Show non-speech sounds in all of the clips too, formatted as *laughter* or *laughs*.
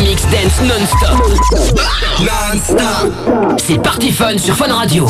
mix dance non-stop. Non-stop. C'est Party Fun sur Fun Radio.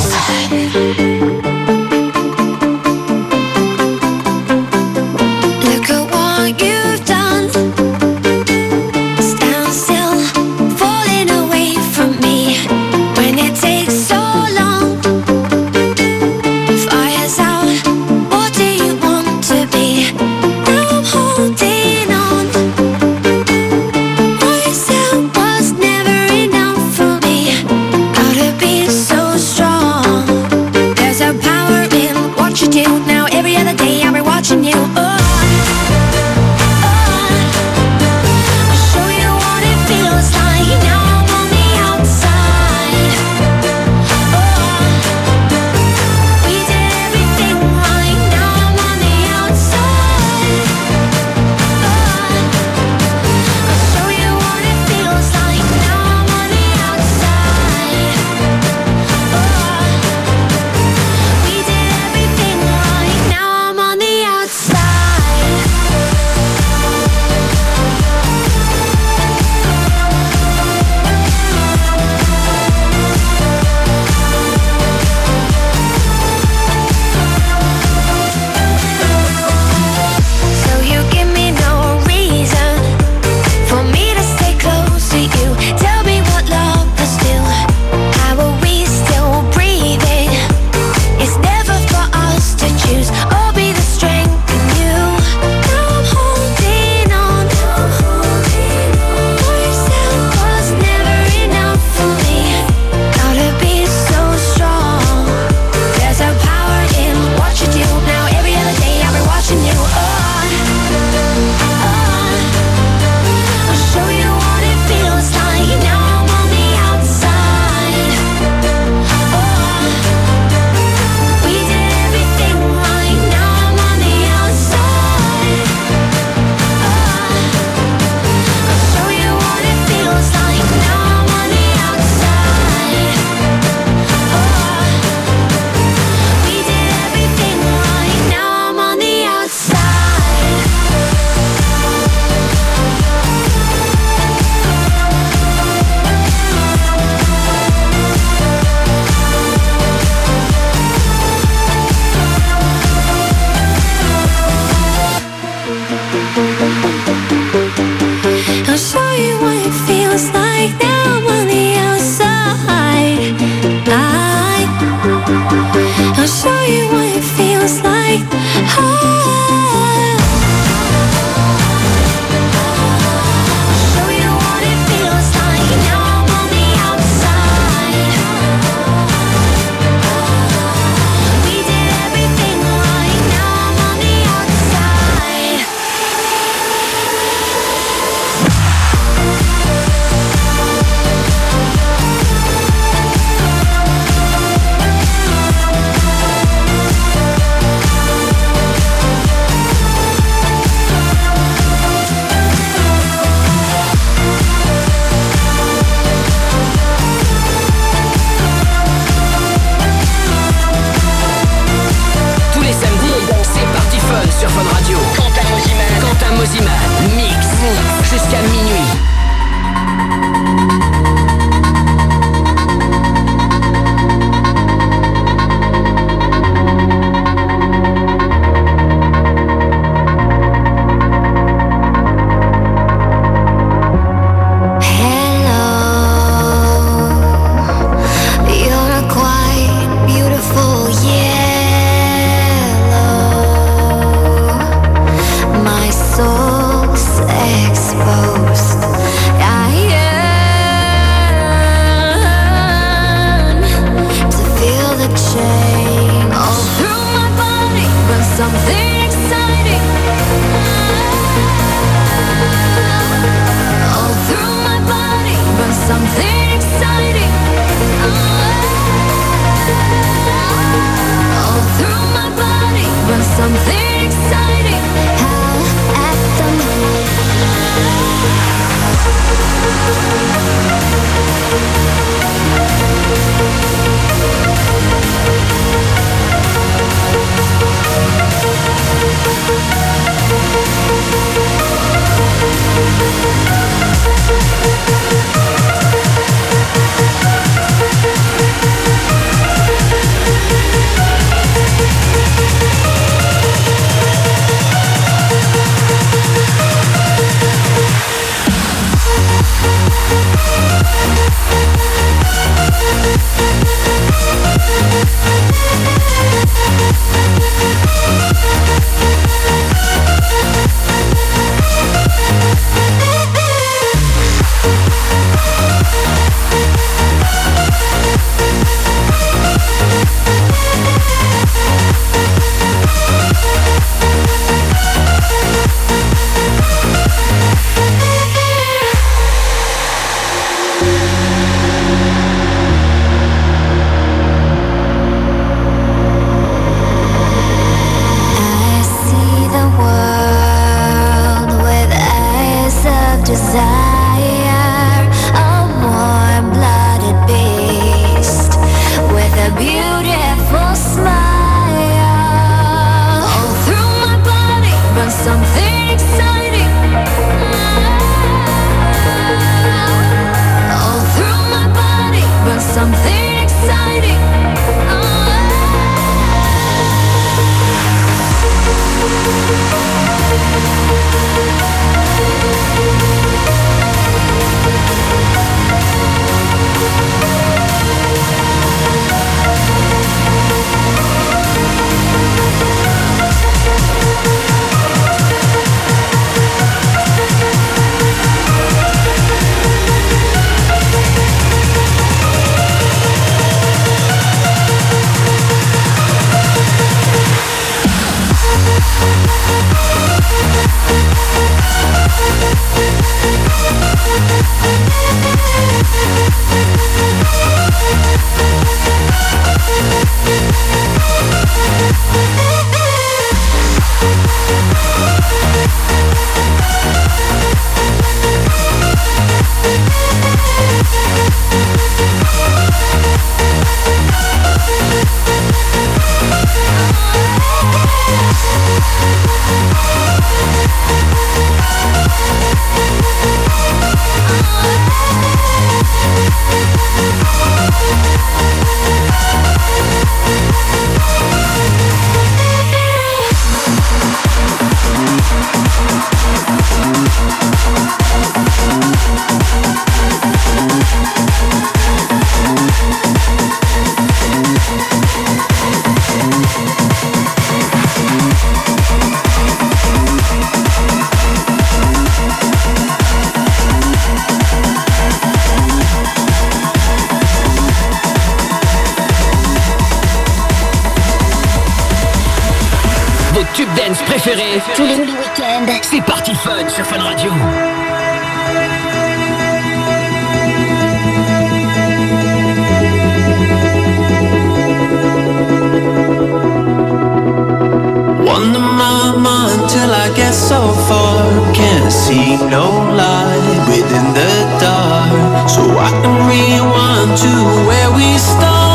get so far. Can't see no light within the dark. So I can rewind to where we started.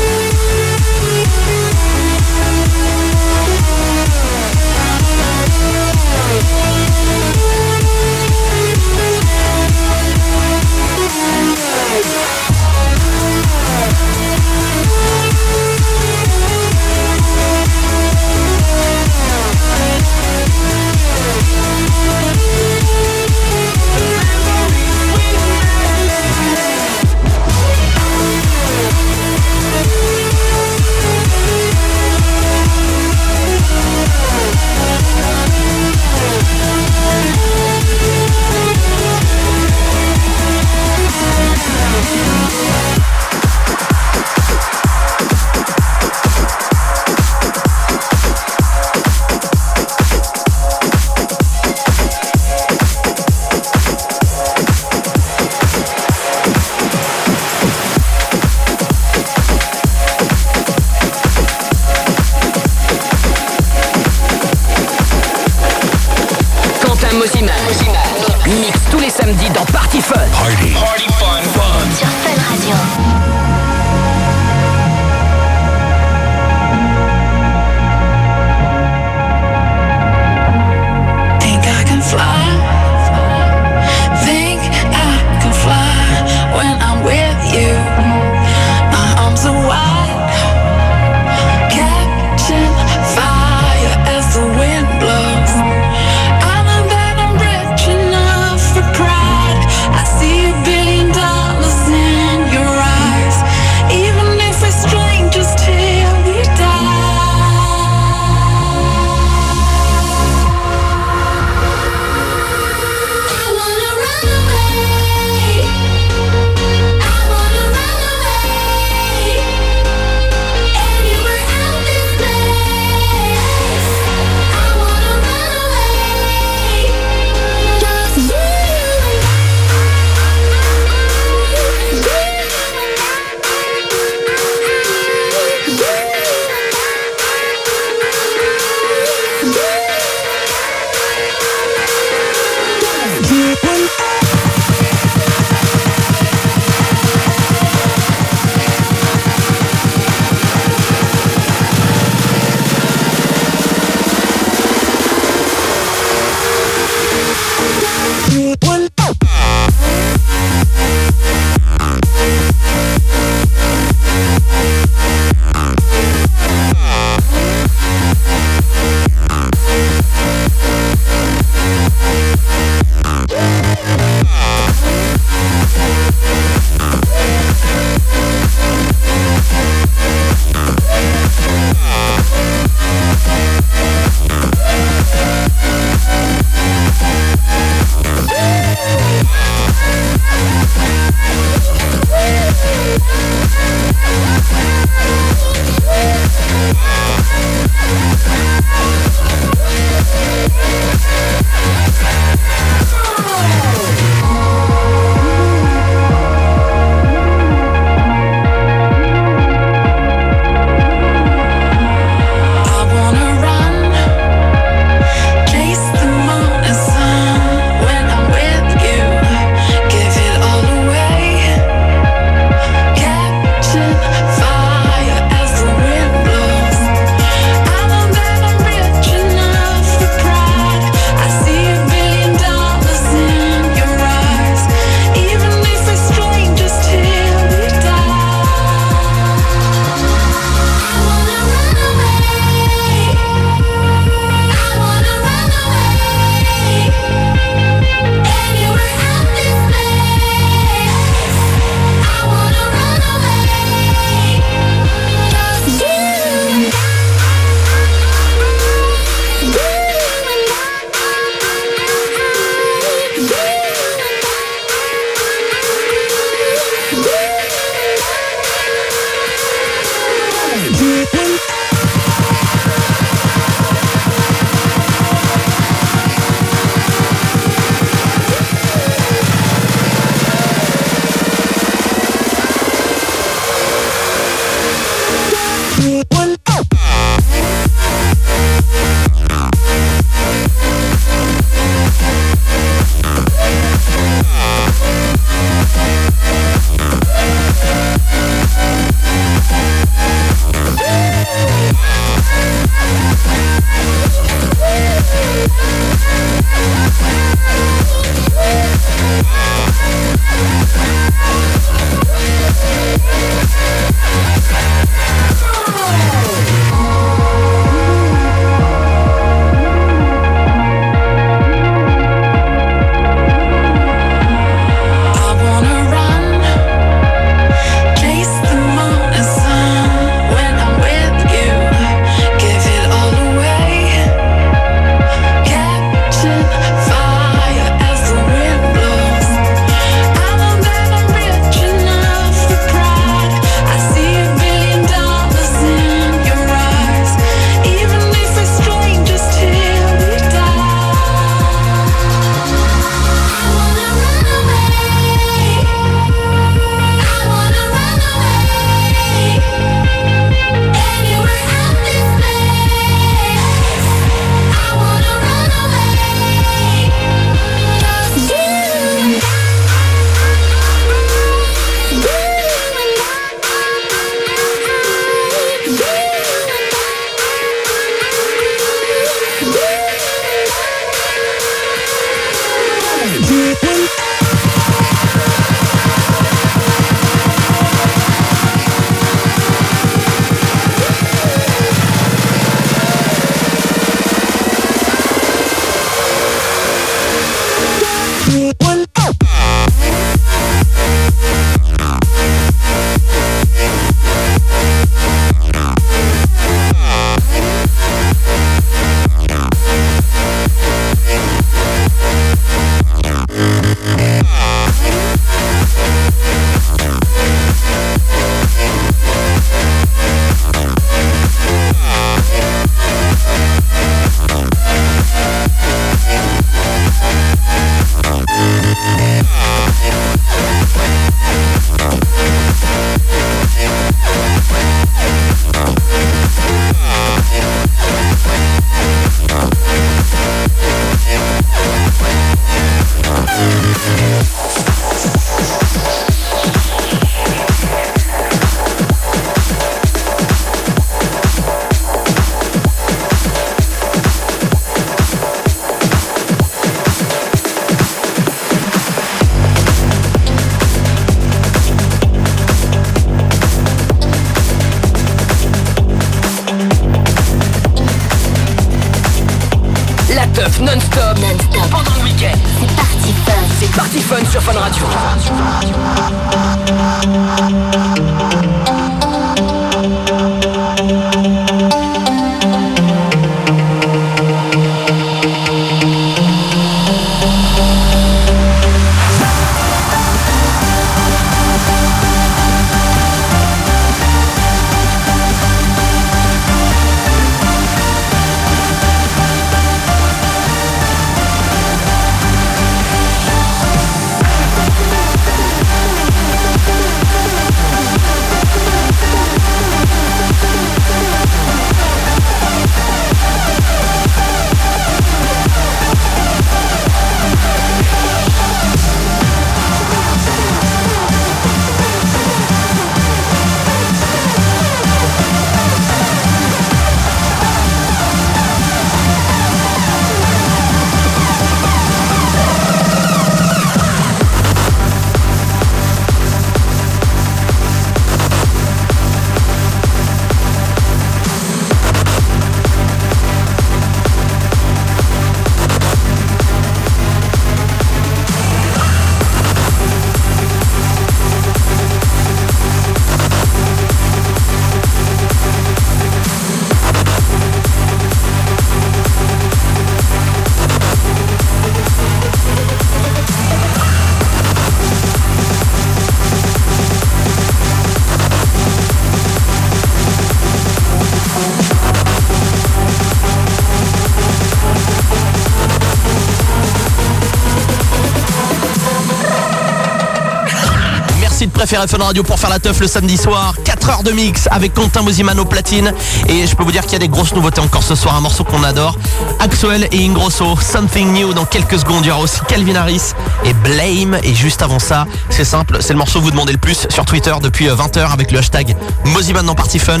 Préféré Fun Radio pour faire la teuf le samedi soir. 4 heures de mix avec Quentin Mosimano platine. Et je peux vous dire qu'il y a des grosses nouveautés encore ce soir. Un morceau qu'on adore. Axwell et Ingrosso. Something New dans quelques secondes. Il y aura aussi Calvin Harris et Blame. Et juste avant ça, c'est simple. C'est le morceau que vous demandez le plus sur Twitter depuis 20h euh, avec le hashtag Moziman dans Party Fun.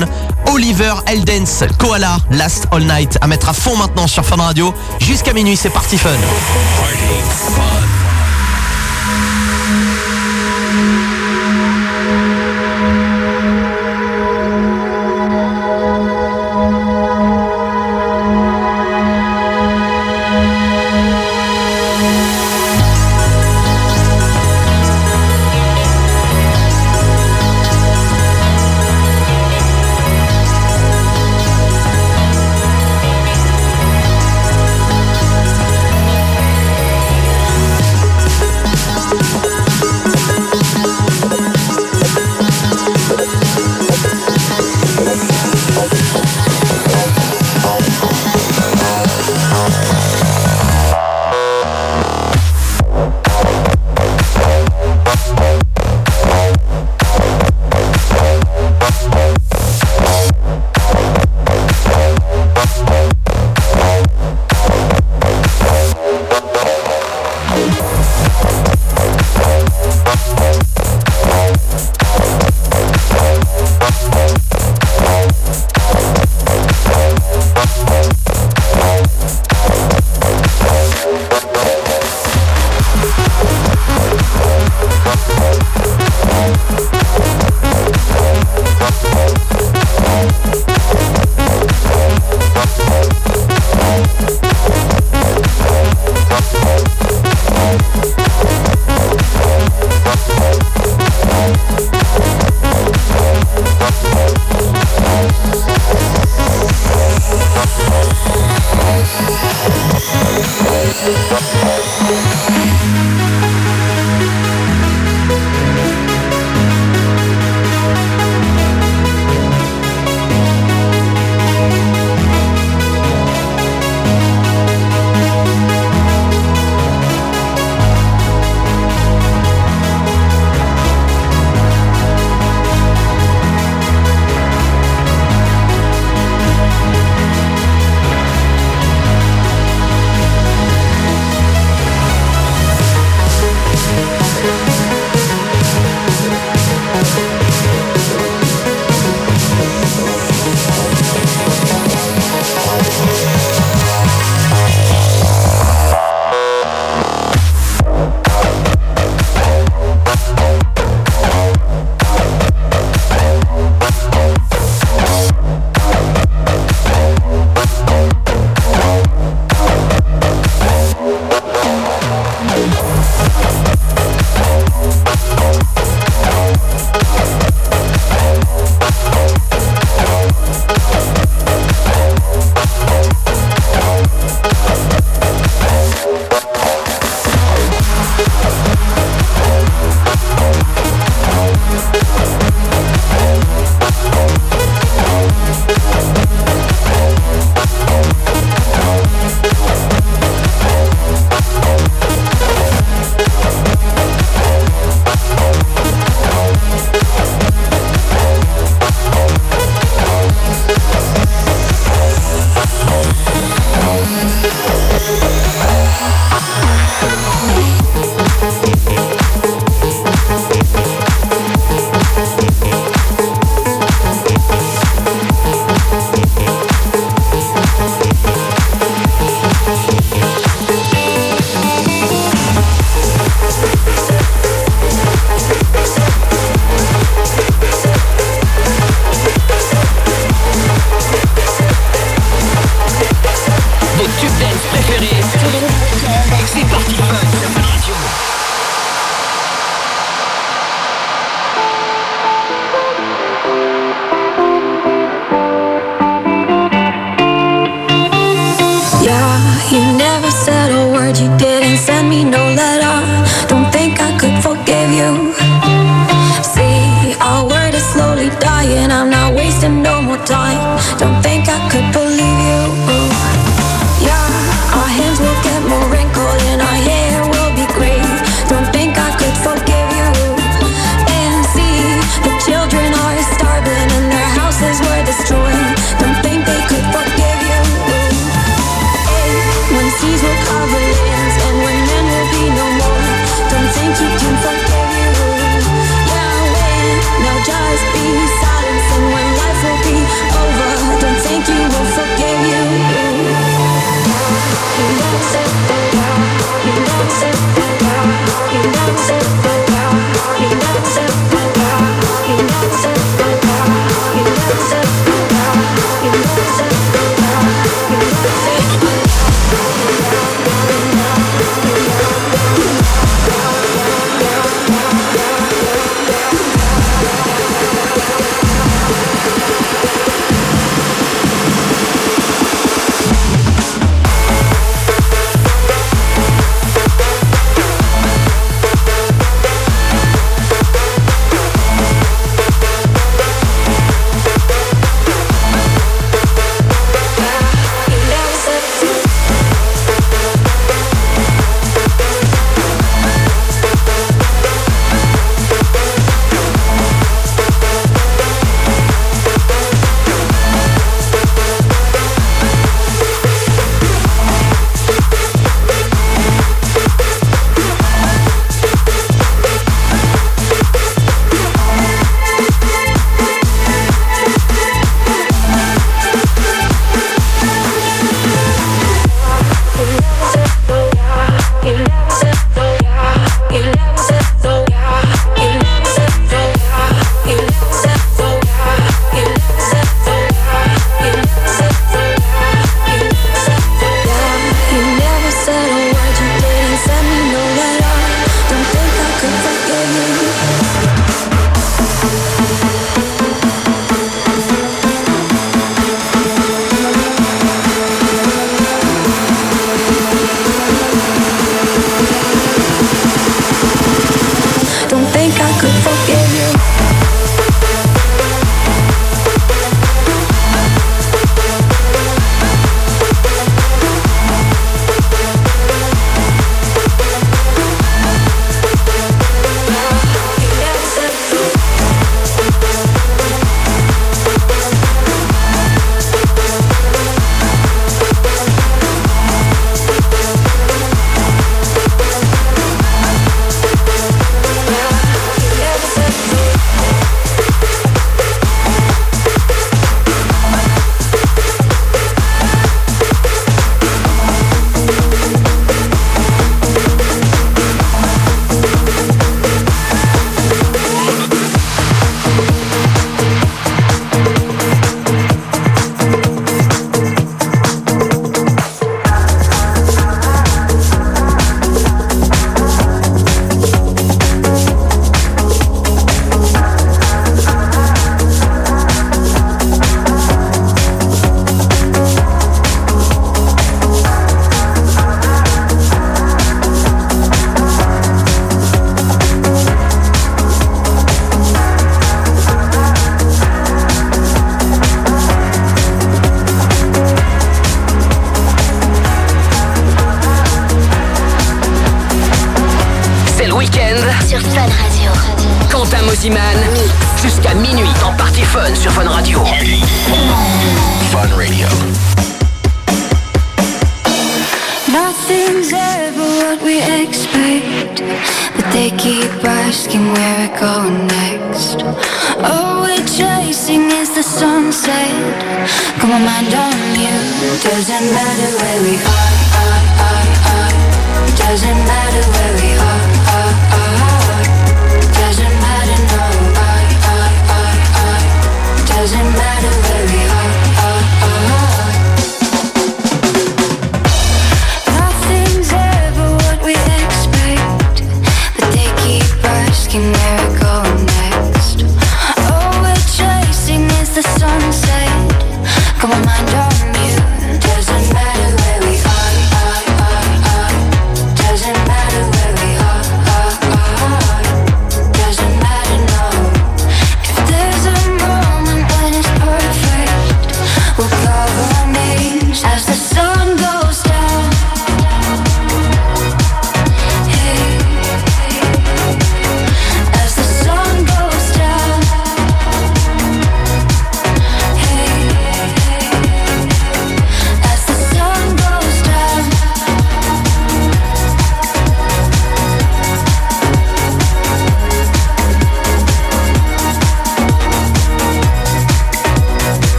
Oliver Eldens, Koala, Last All Night à mettre à fond maintenant sur Fun Radio. Jusqu'à minuit, c'est Party Fun.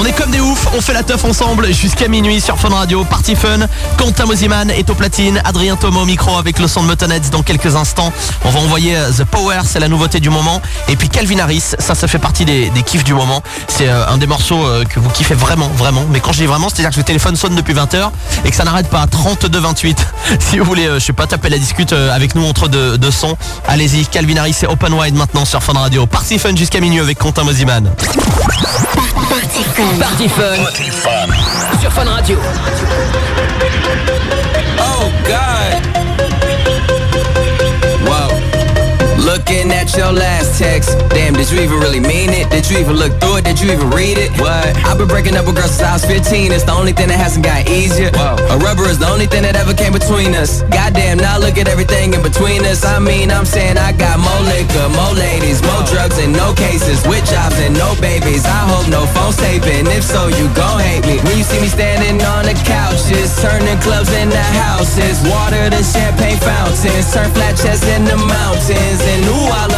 On est comme des oufs, on fait la teuf ensemble jusqu'à minuit sur Fun Radio, Party Fun. Quentin Mosiman est au platine, Adrien Thomas au micro avec le son de Motonheads dans quelques instants. On va envoyer euh, The Power, c'est la nouveauté du moment. Et puis Calvin Harris, ça, ça fait partie des, kiffs du moment. C'est euh, un des morceaux euh, que vous kiffez vraiment, vraiment. Mais quand je dis vraiment, c'est-à-dire que le téléphone sonne depuis 20h et que ça n'arrête pas. 32-28. *laughs* Si vous voulez, je sais pas, taper la discute avec nous entre deux, sons, allez-y. Calvin Harris, c'est Open Wide maintenant sur Fun Radio. Party Fun jusqu'à minuit avec Quentin Mosiman. Party Fun Party Fun. sur Fun Radio. Oh God. Whoa. Looking at your last text. Damn, did you even really mean it? Did you even look through it? Did you even read it? What? I've been breaking up with girls since I was 15. It's the only thing that hasn't got easier. Whoa. A rubber is the only thing that ever came between us. Goddamn, now look at everything in between us. I mean, I'm saying I got more liquor, more ladies, more drugs, and no cases. With jobs and no babies. I hope no phone's taping. If so, you gon' hate me. When you see me standing on the couches, turning clubs into houses. Water to champagne fountains. Turn flat chests into mountains. And ooh, I love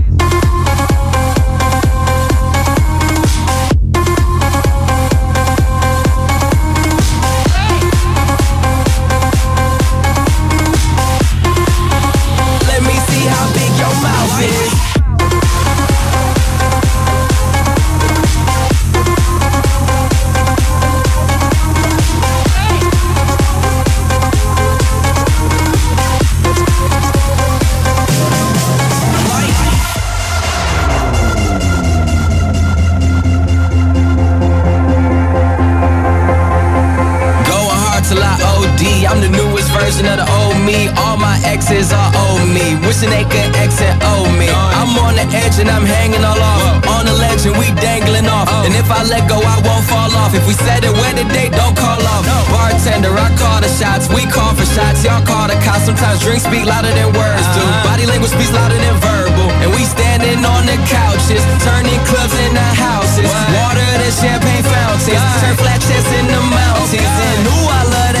Let go, I won't fall off. If we said it where the date, don't call off. Bartender, I call the shots. We call for shots. Y'all call the cops. Sometimes drinks speak louder than words do. Body language speaks louder than verbal. And we standing on the couches, turning clubs into houses. Water to champagne fountains. Turn flat chests into mountains. And ooh, I love that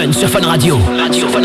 Fun sur Fun Radio. Radio Fun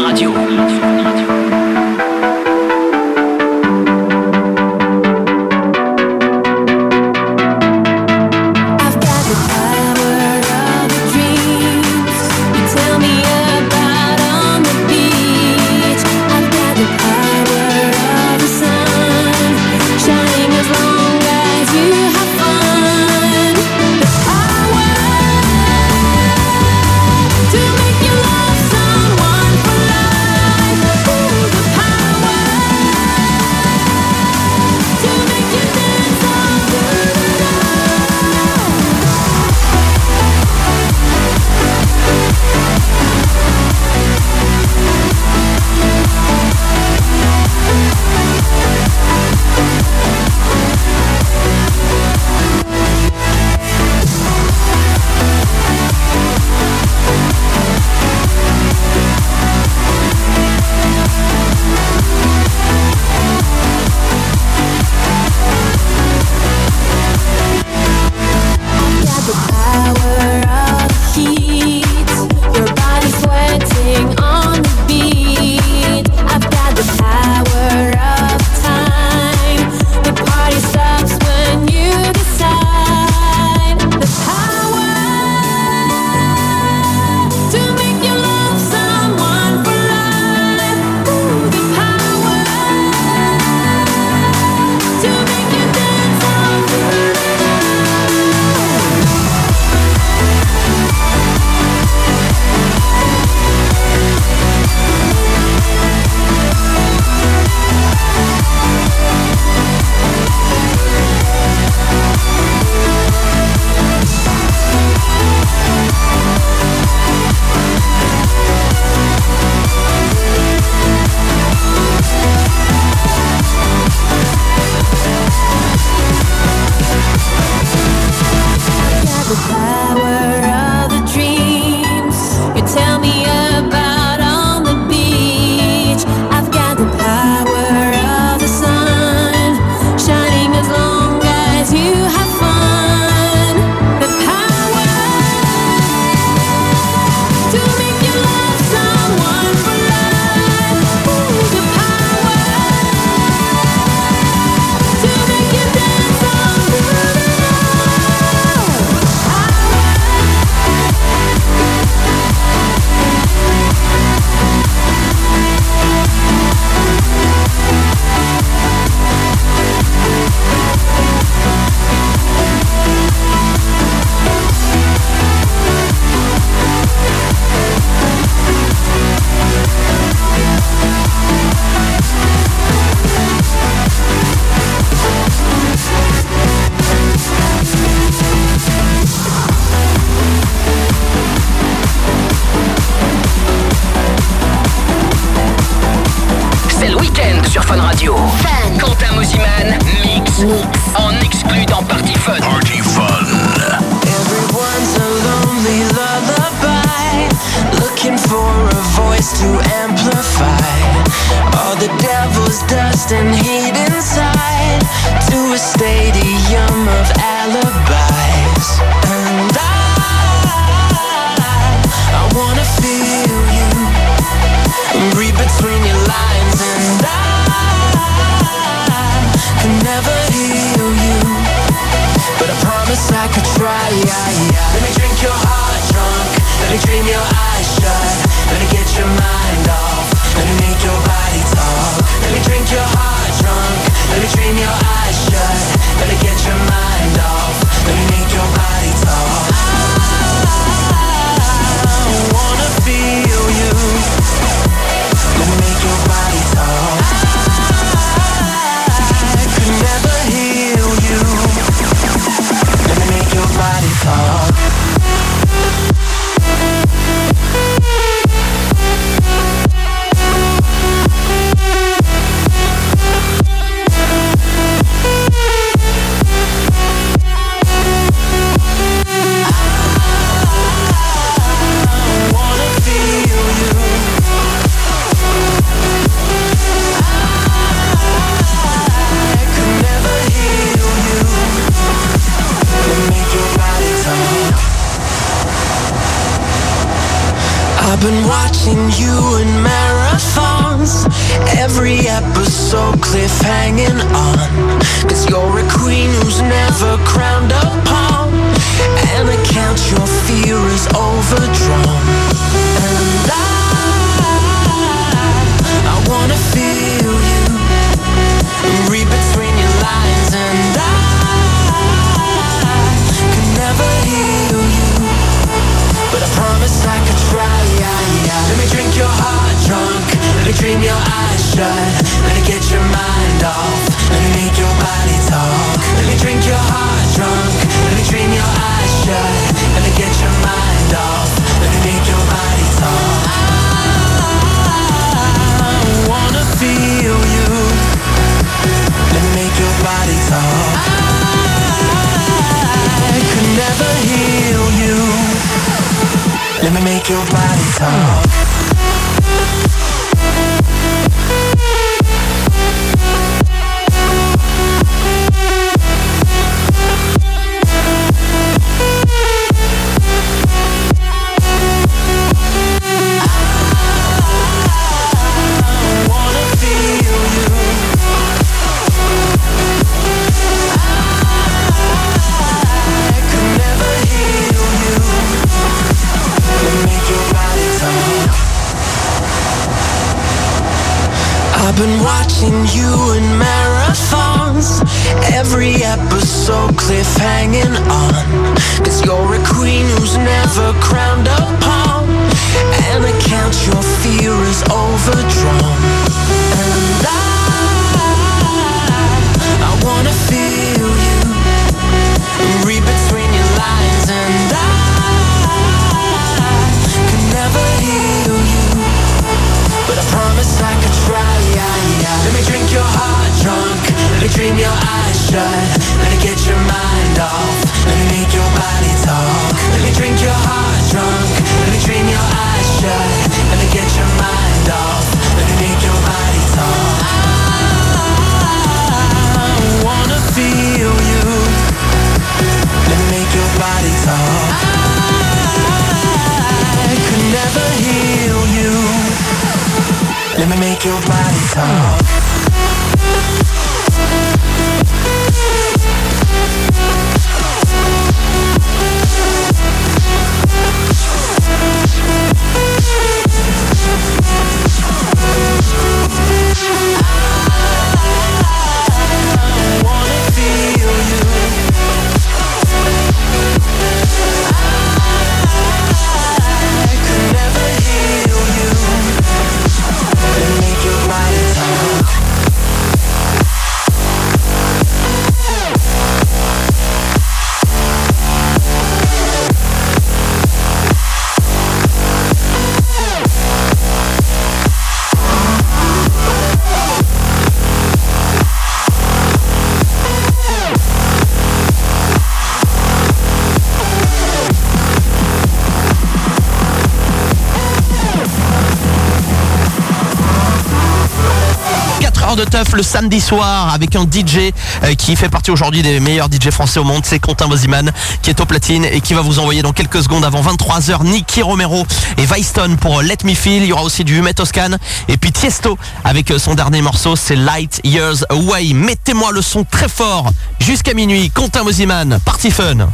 de teuf le samedi soir avec un DJ euh, qui fait partie aujourd'hui des meilleurs DJ français au monde. C'est Quentin Boziman qui est au platine et qui va vous envoyer dans quelques secondes avant 23h Nicky Romero et Weiston pour Let Me Feel. Il y aura aussi du Humet Toscan et puis Tiesto avec euh, son dernier morceau, c'est Light Years Away. Mettez-moi le son très fort jusqu'à minuit. Quentin Boziman, Party Fun.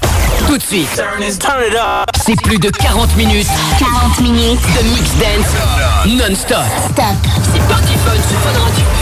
Tout de suite, c'est plus de 40 minutes 40 minutes. de mix dance non-stop. Stop. C'est Party Fun sur Fun Radio.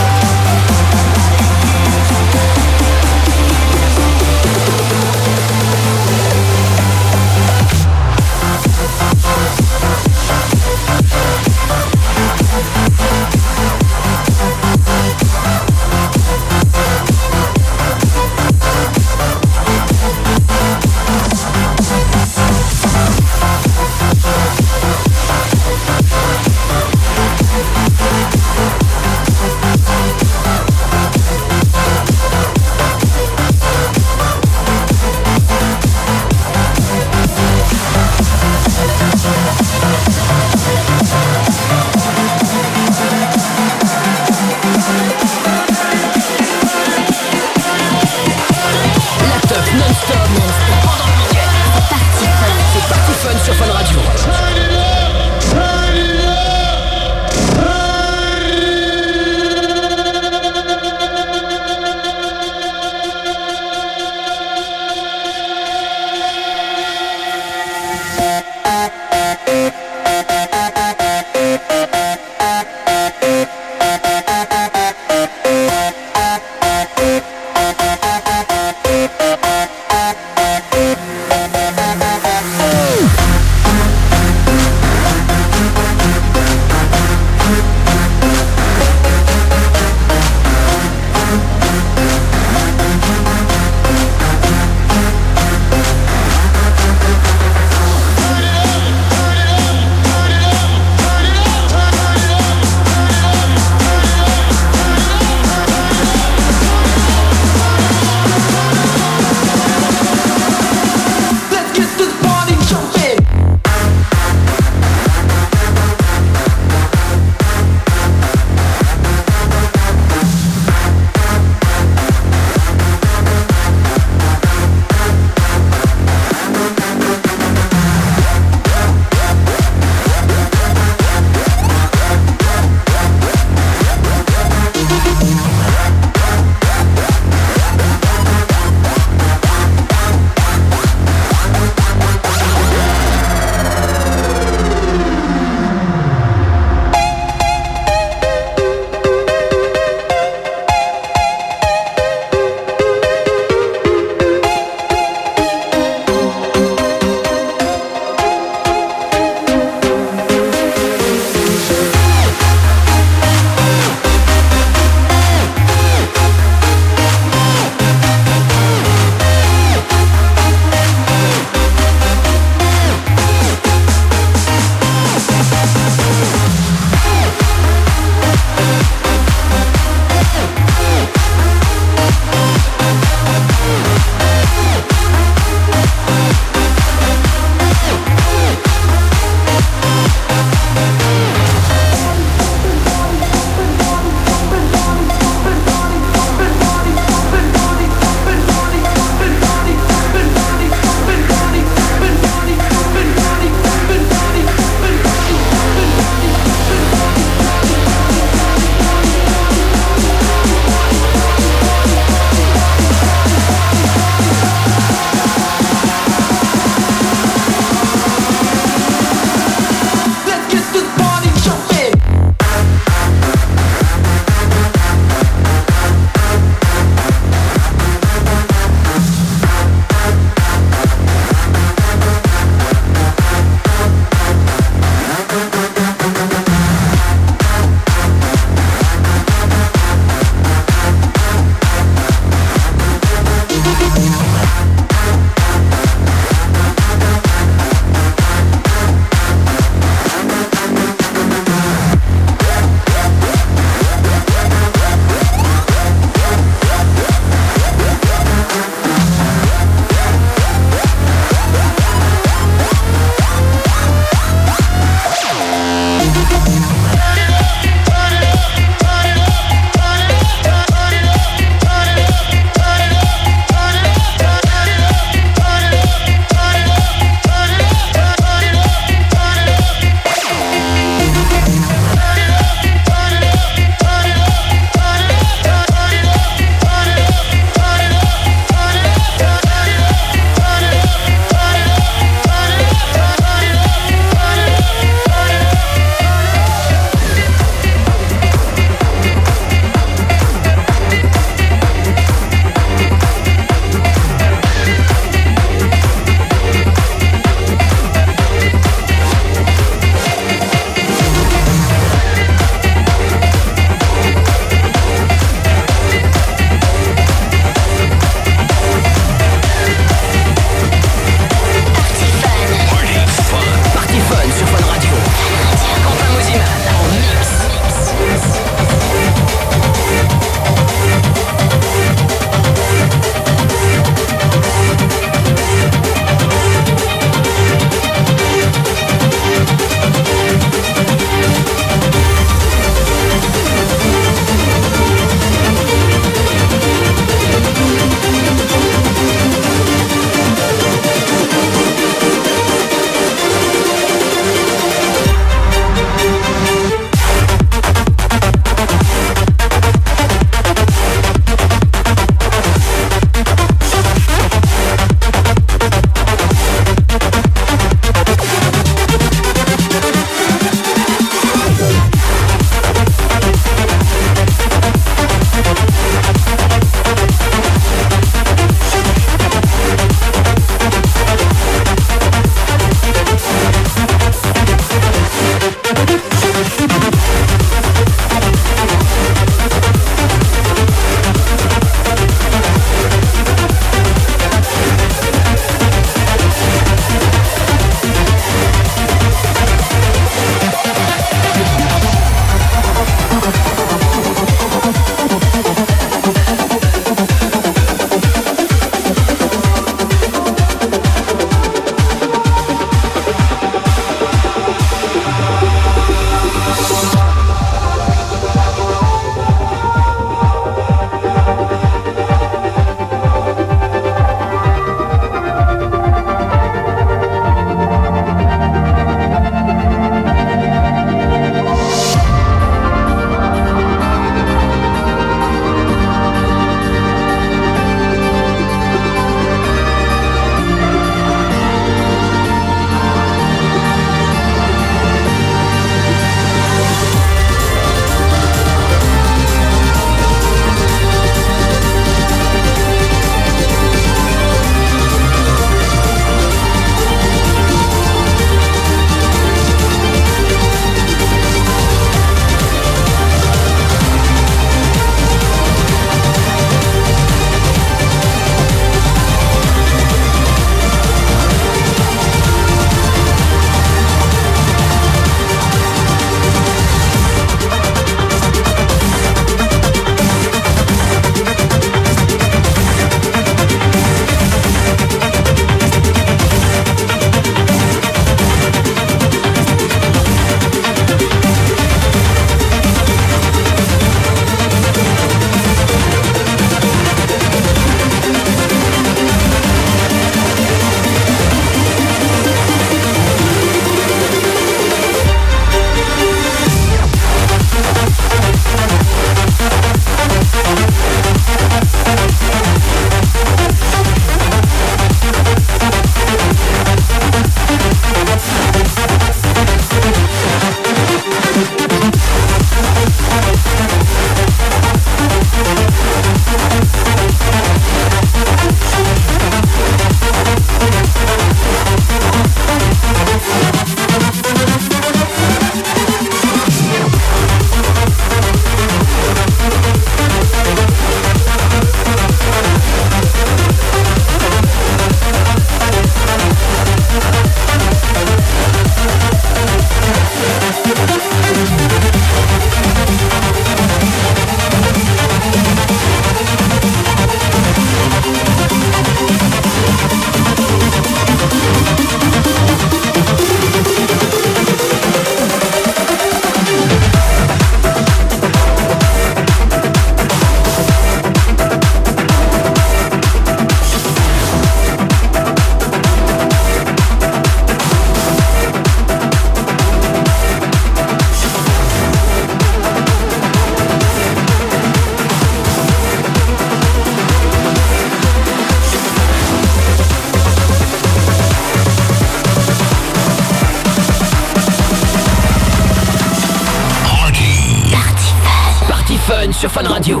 Sur Fun Radio.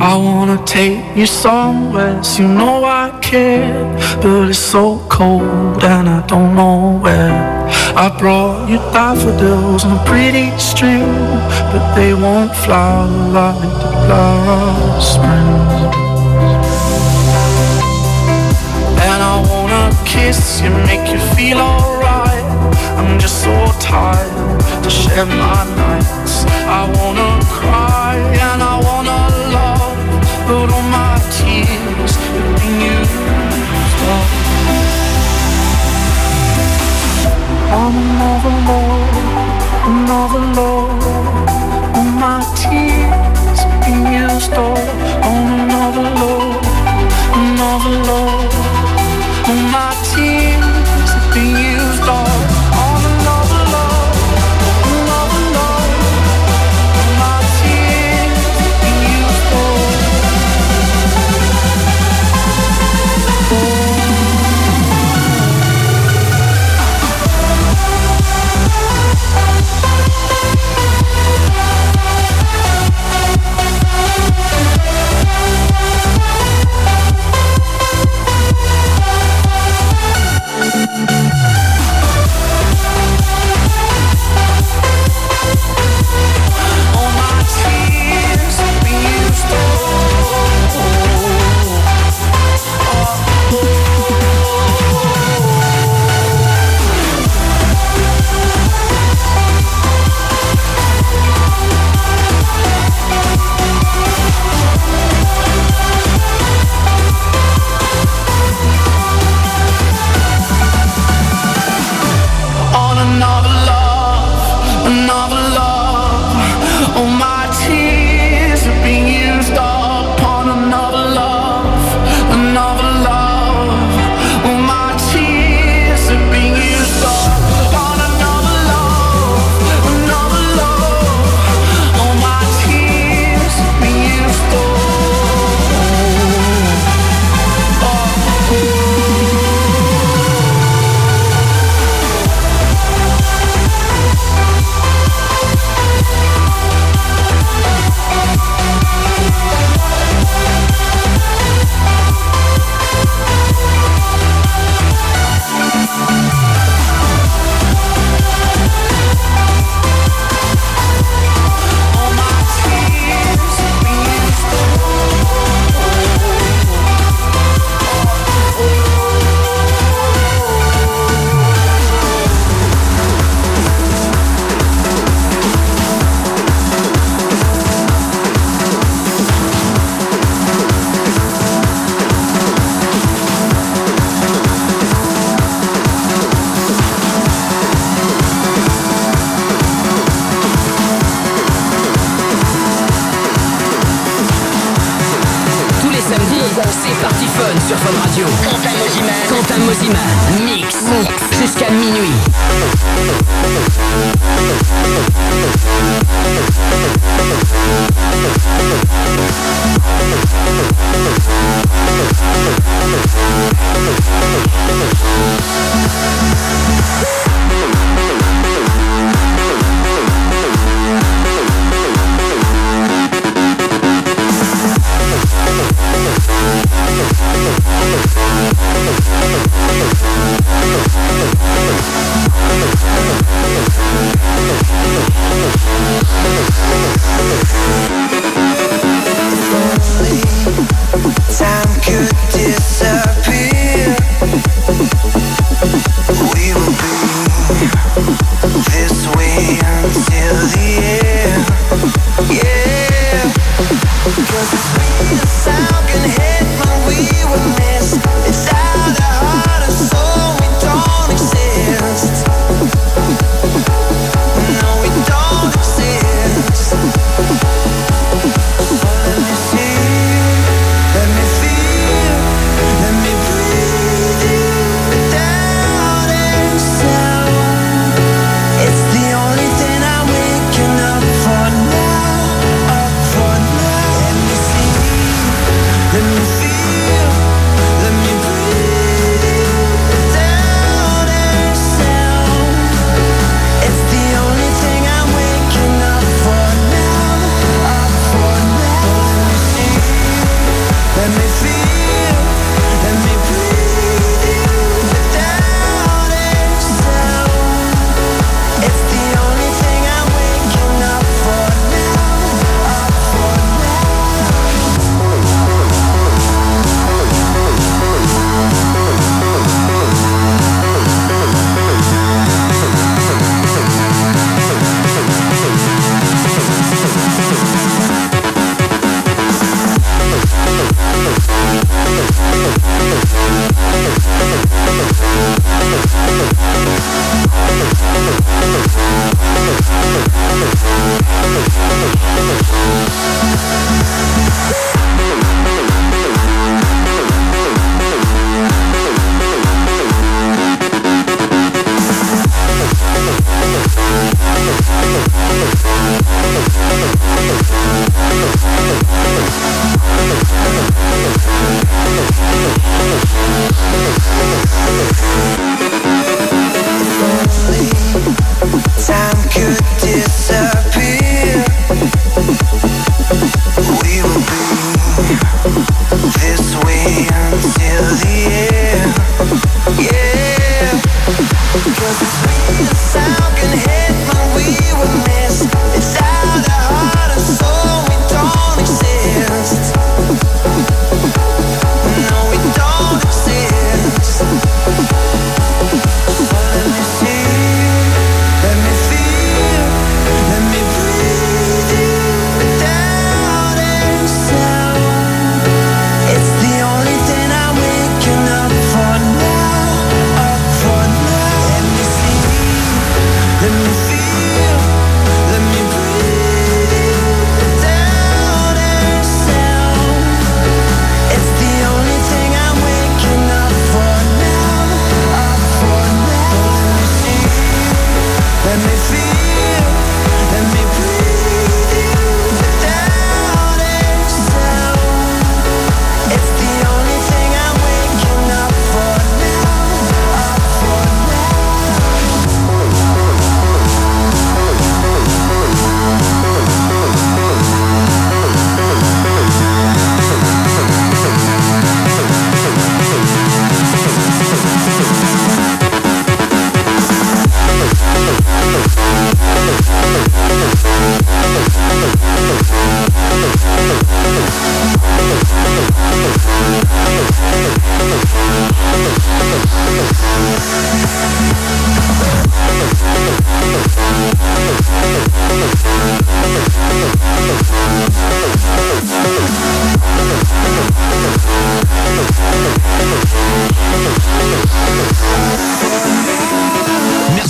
I wanna take you somewhere, so you know I care. But it's so cold and I don't know where. I brought you daffodils on a pretty string, but they won't flower like the blossoms. And I wanna kiss you, make you feel alright. I'm just so tired to share my nights. I wanna cry and I wanna love, but all my tears have been Another load, an overload. All my tears being used up. All my tears being used up.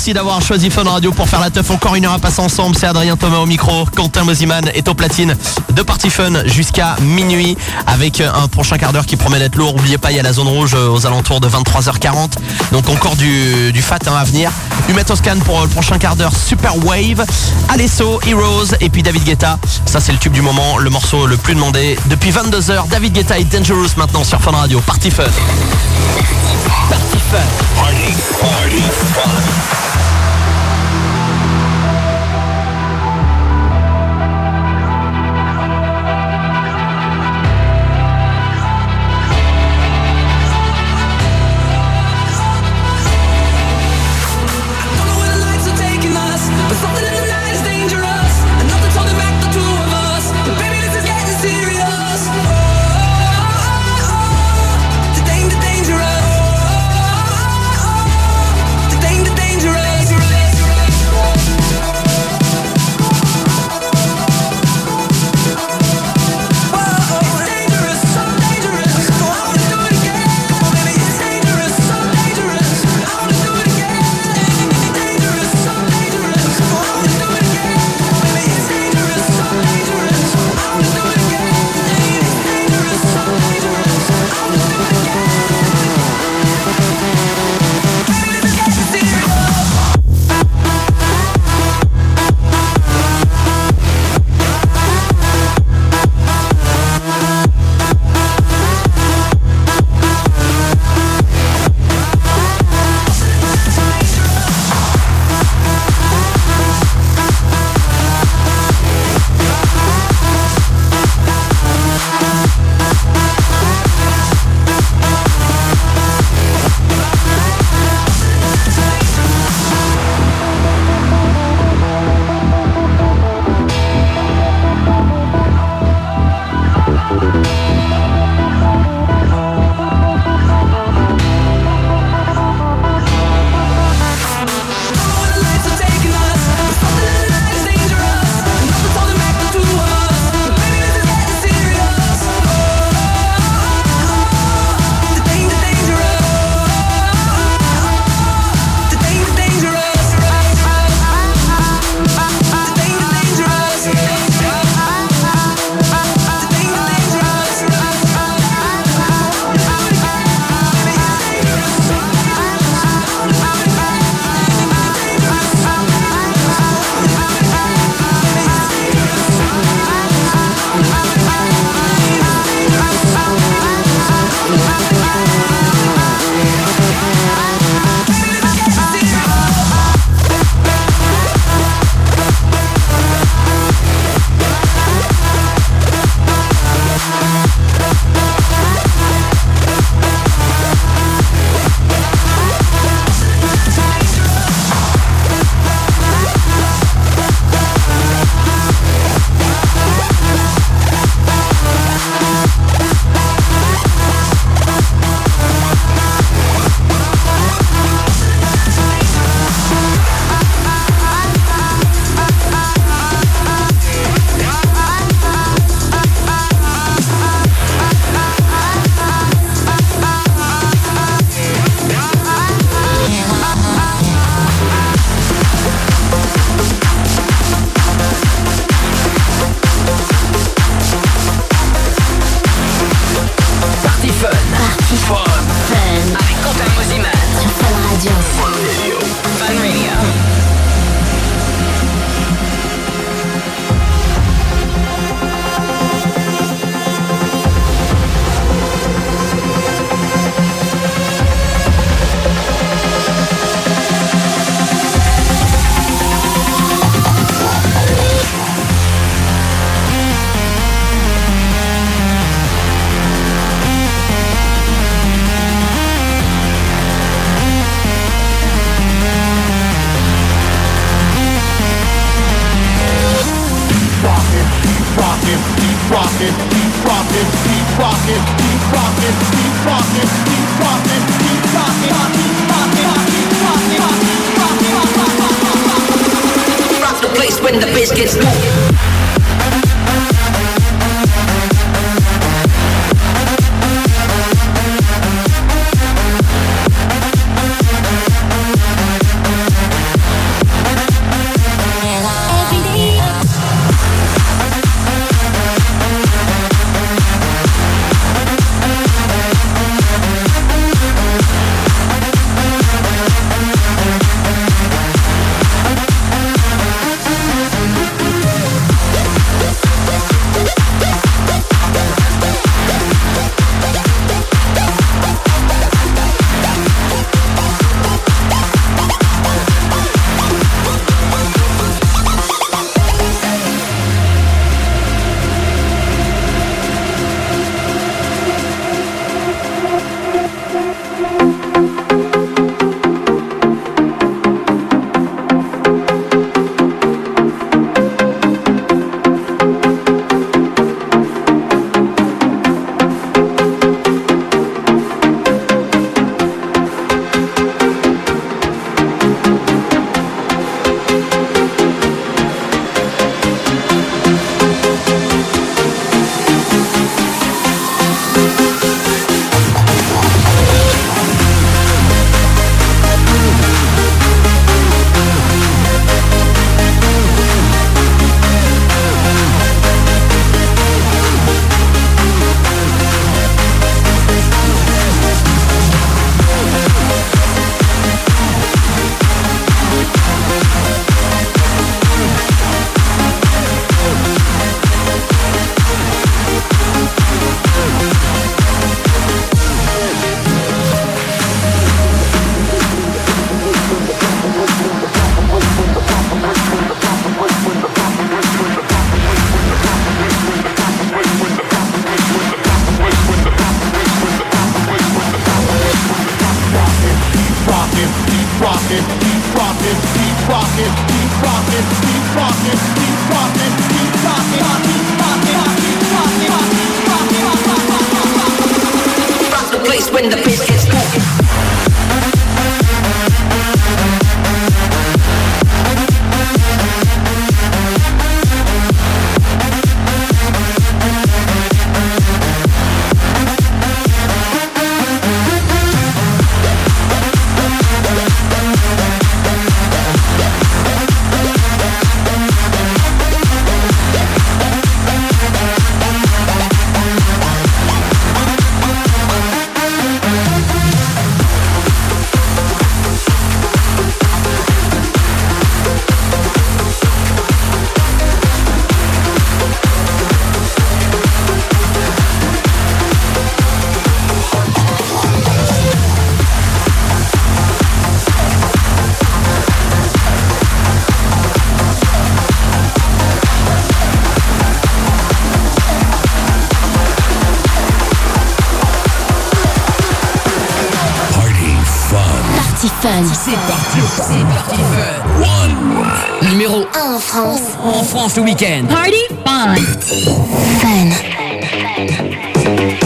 Merci d'avoir choisi Fun Radio pour faire la teuf. Encore une heure à passer ensemble. C'est Adrien Thomas au micro. Quentin Moziman est au platine de Party Fun jusqu'à minuit avec un prochain quart d'heure qui promet d'être lourd. N'oubliez pas, il y a la zone rouge euh, aux alentours de 23h40. Donc encore du, fat hein, à venir. Humet Toscan pour euh, le prochain quart d'heure. Super Wave, Alesso, Heroes et puis David Guetta. Ça c'est le tube du moment, le morceau le plus demandé. Depuis 22h, David Guetta et Dangerous maintenant sur Fun Radio. Party Fun. Party, fun. Party Fun. C'est parti, c'est parti fun. Numéro 1 en France. en France le week-end. Party Fun. Fun. Thank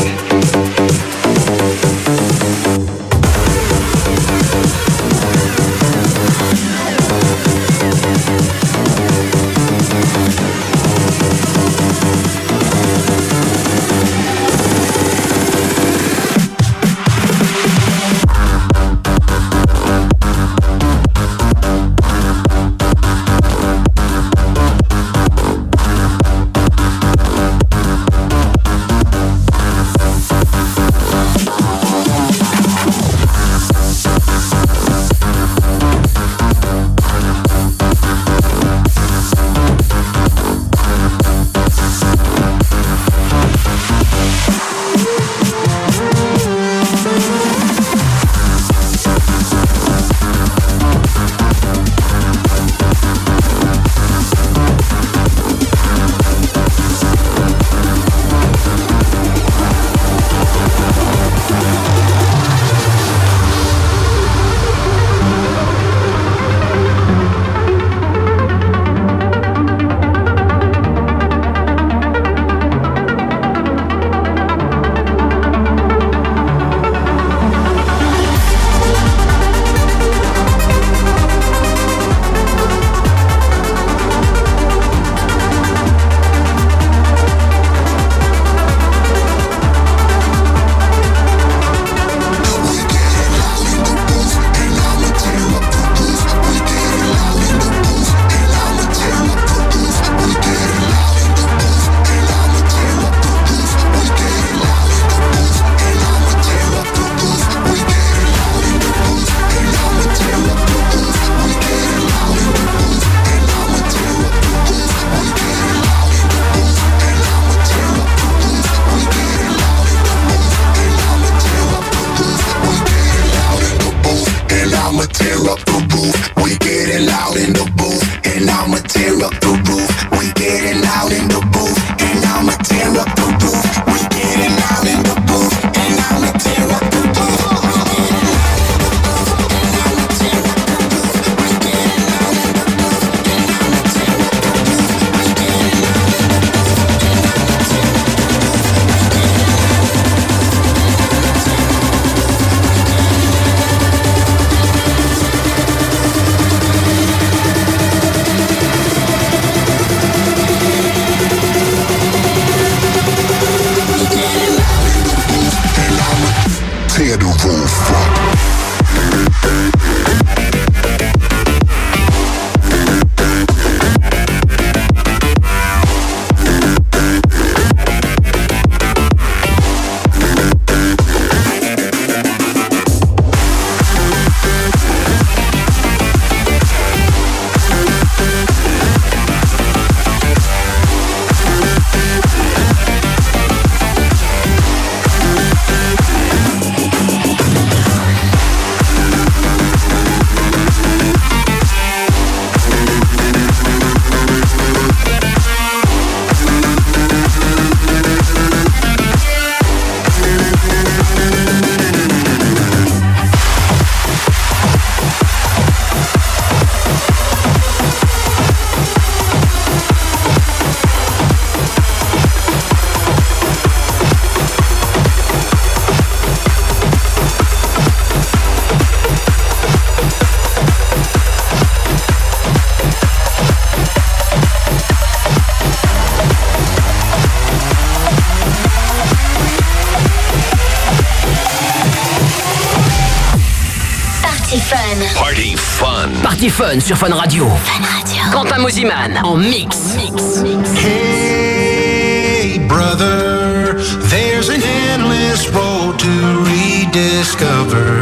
Party Fun. Party Fun. Party Fun sur Fun Radio. Fun Radio. Quentin Mosiman en mix. mix. Hey, brother, there's an endless road to rediscover.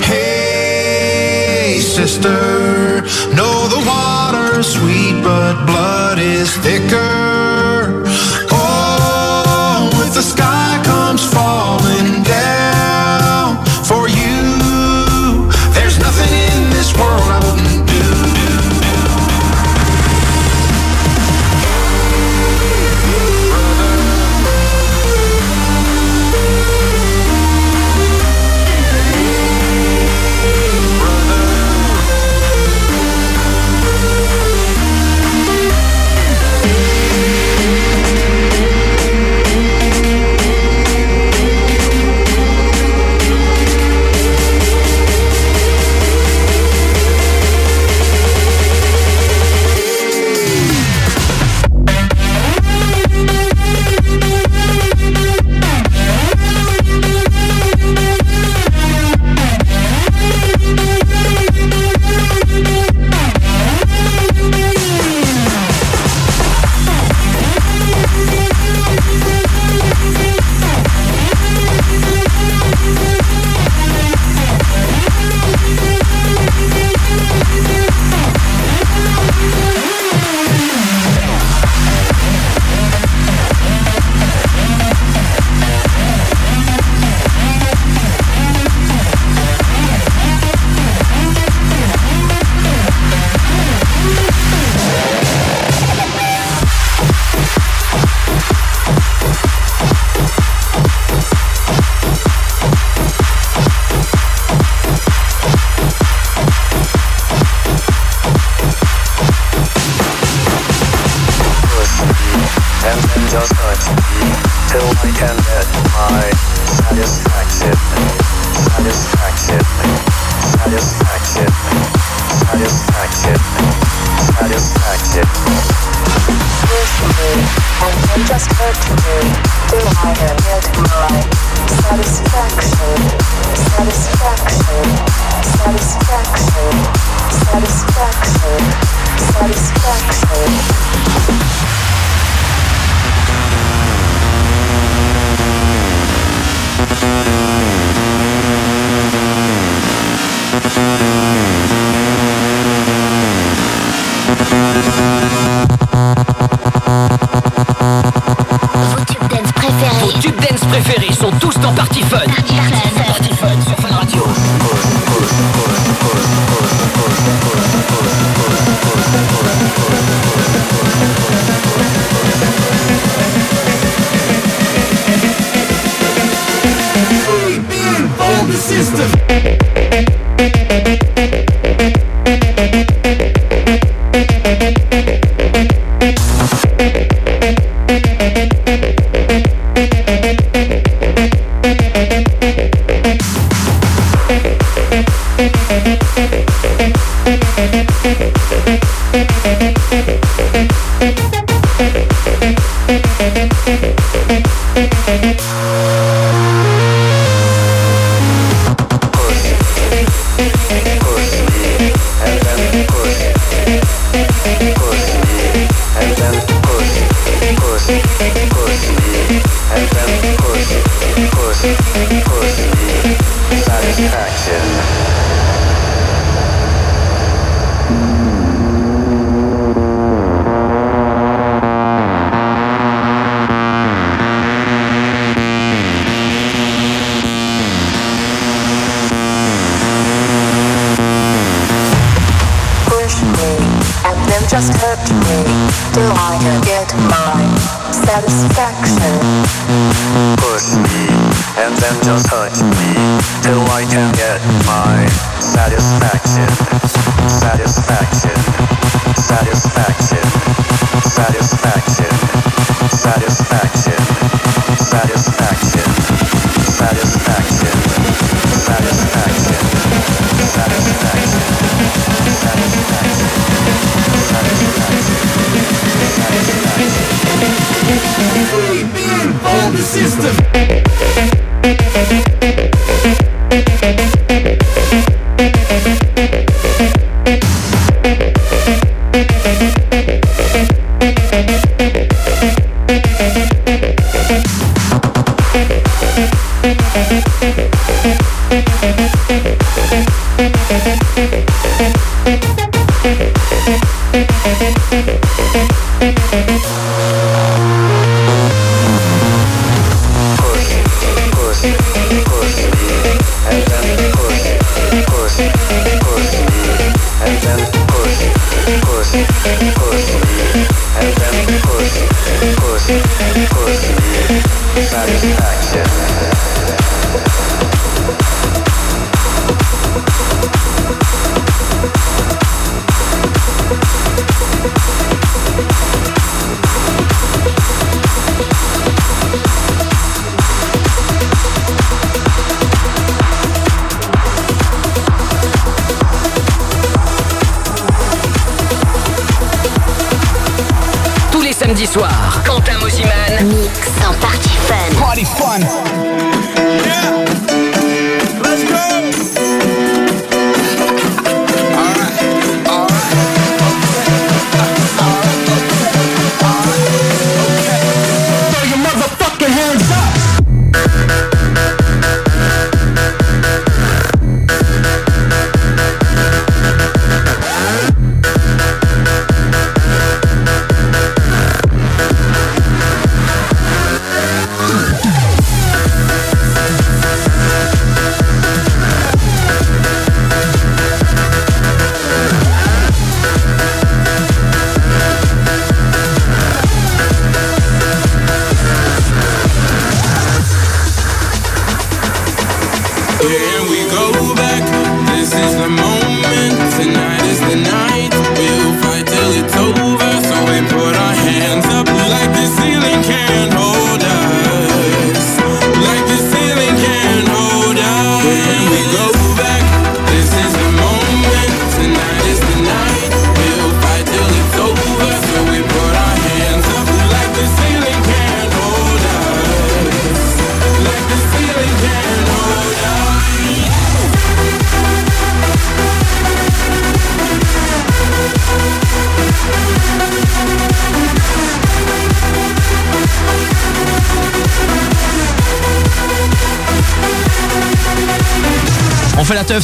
Hey, sister, know the water's sweet, but blood is thicker.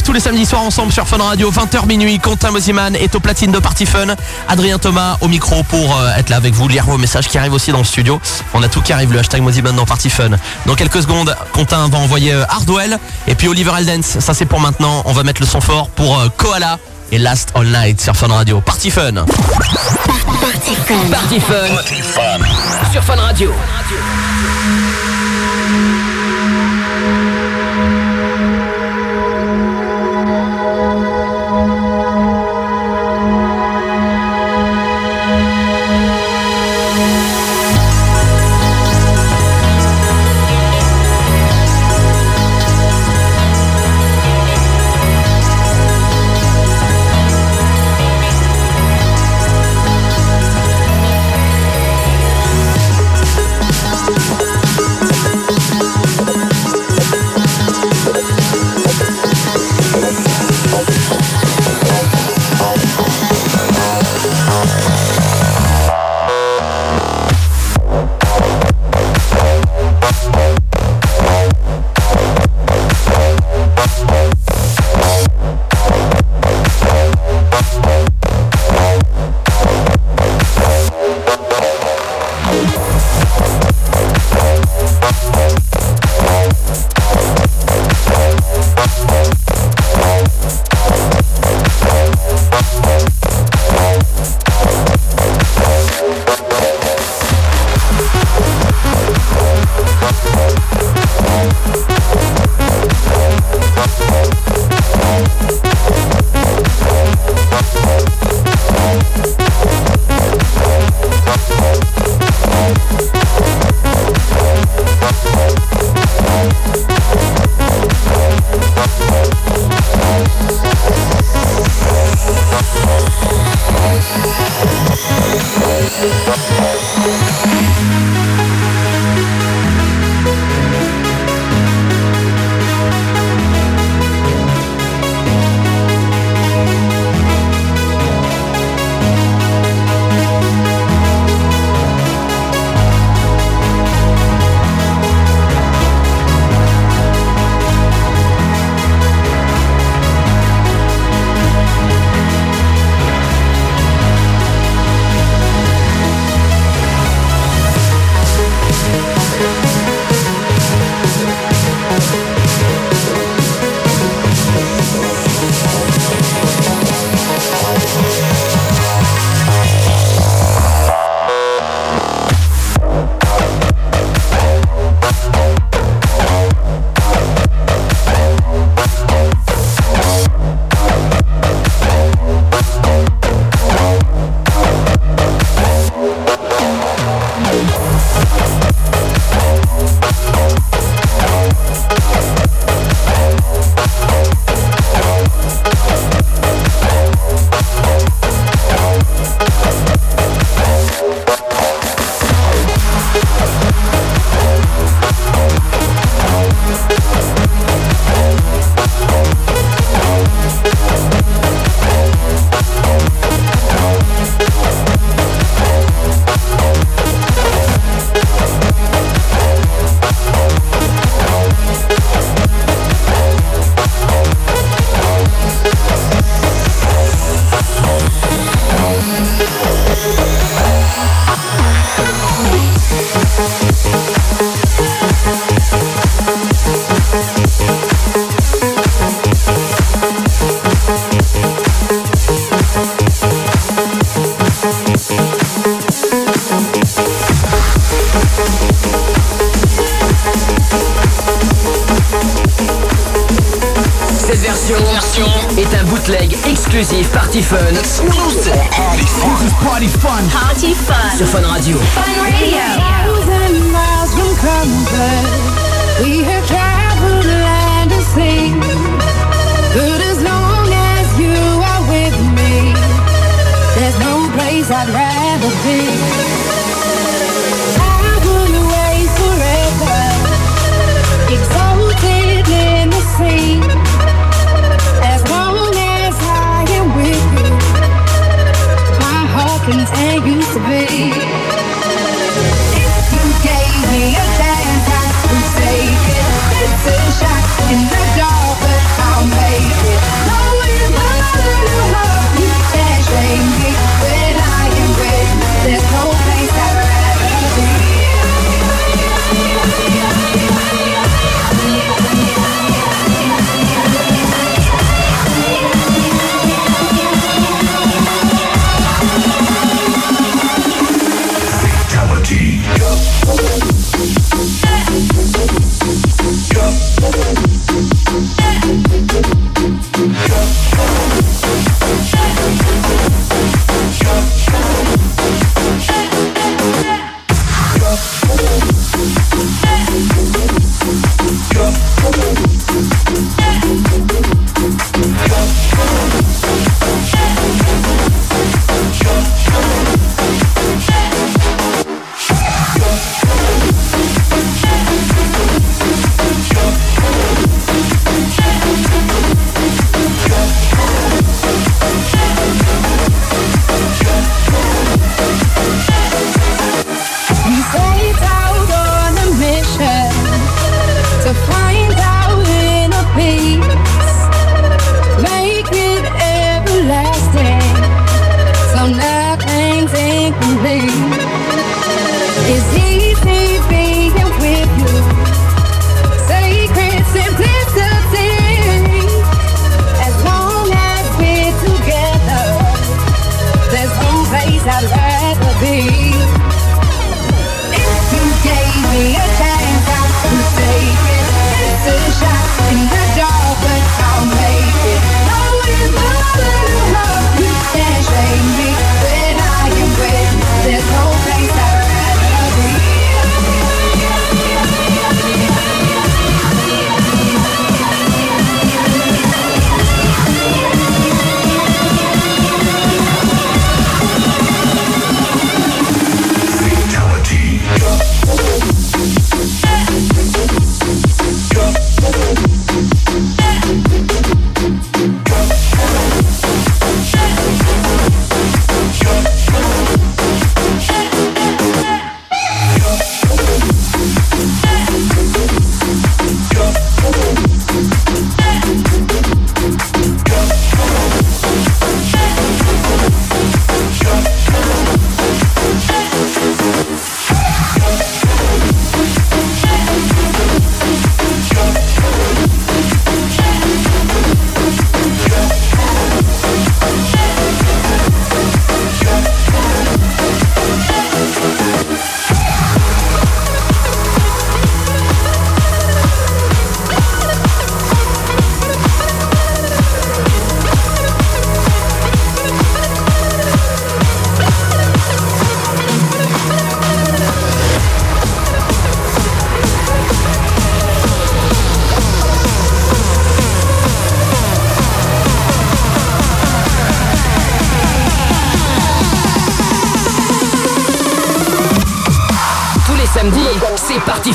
tous les samedis soirs ensemble sur Fun Radio 20h minuit Quentin Mosiman est au platine de Party Fun. Adrien Thomas au micro pour euh, être là avec vous lire vos messages qui arrivent aussi dans le studio. On a tout qui arrive le hashtag Mosiman dans Party Fun. Dans quelques secondes Quentin va envoyer euh, Hardwell et puis Oliver Eldens. Ça c'est pour maintenant. On va mettre le son fort pour euh, Koala et Last All Night sur Fun Radio. Party Fun. Party Fun. Sur Fun Radio.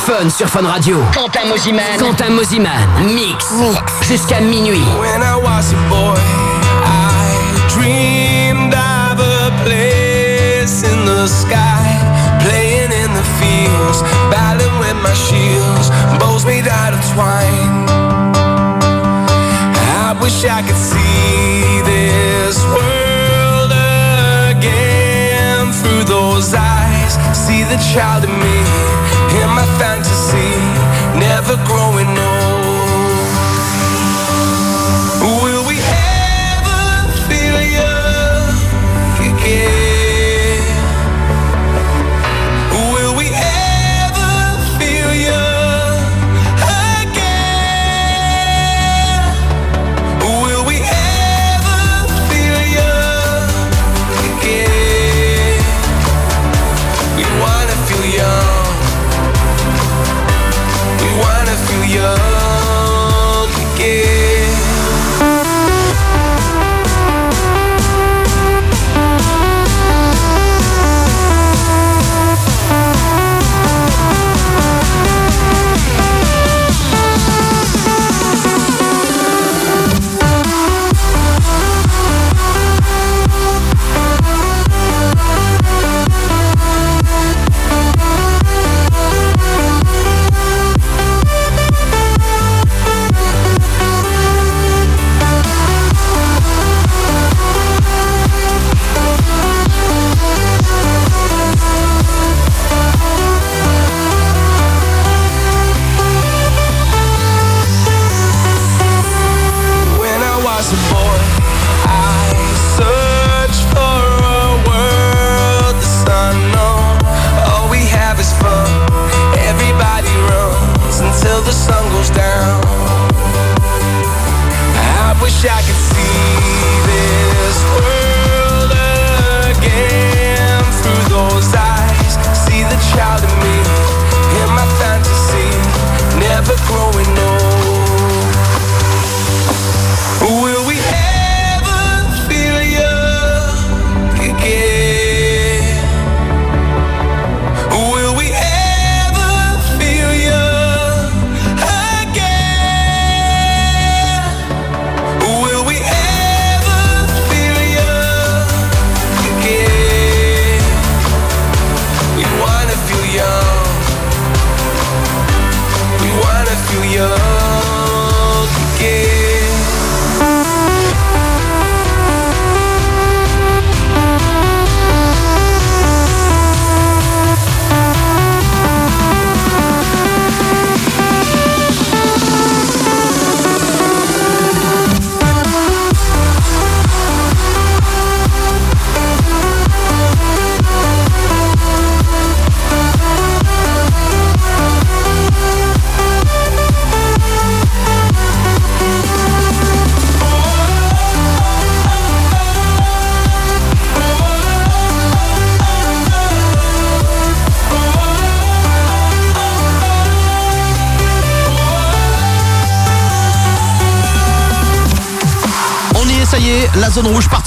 fun sur Fun Radio. Quentin Moziman. Quentin Moziman. Mix. Mix. Jusqu'à minuit.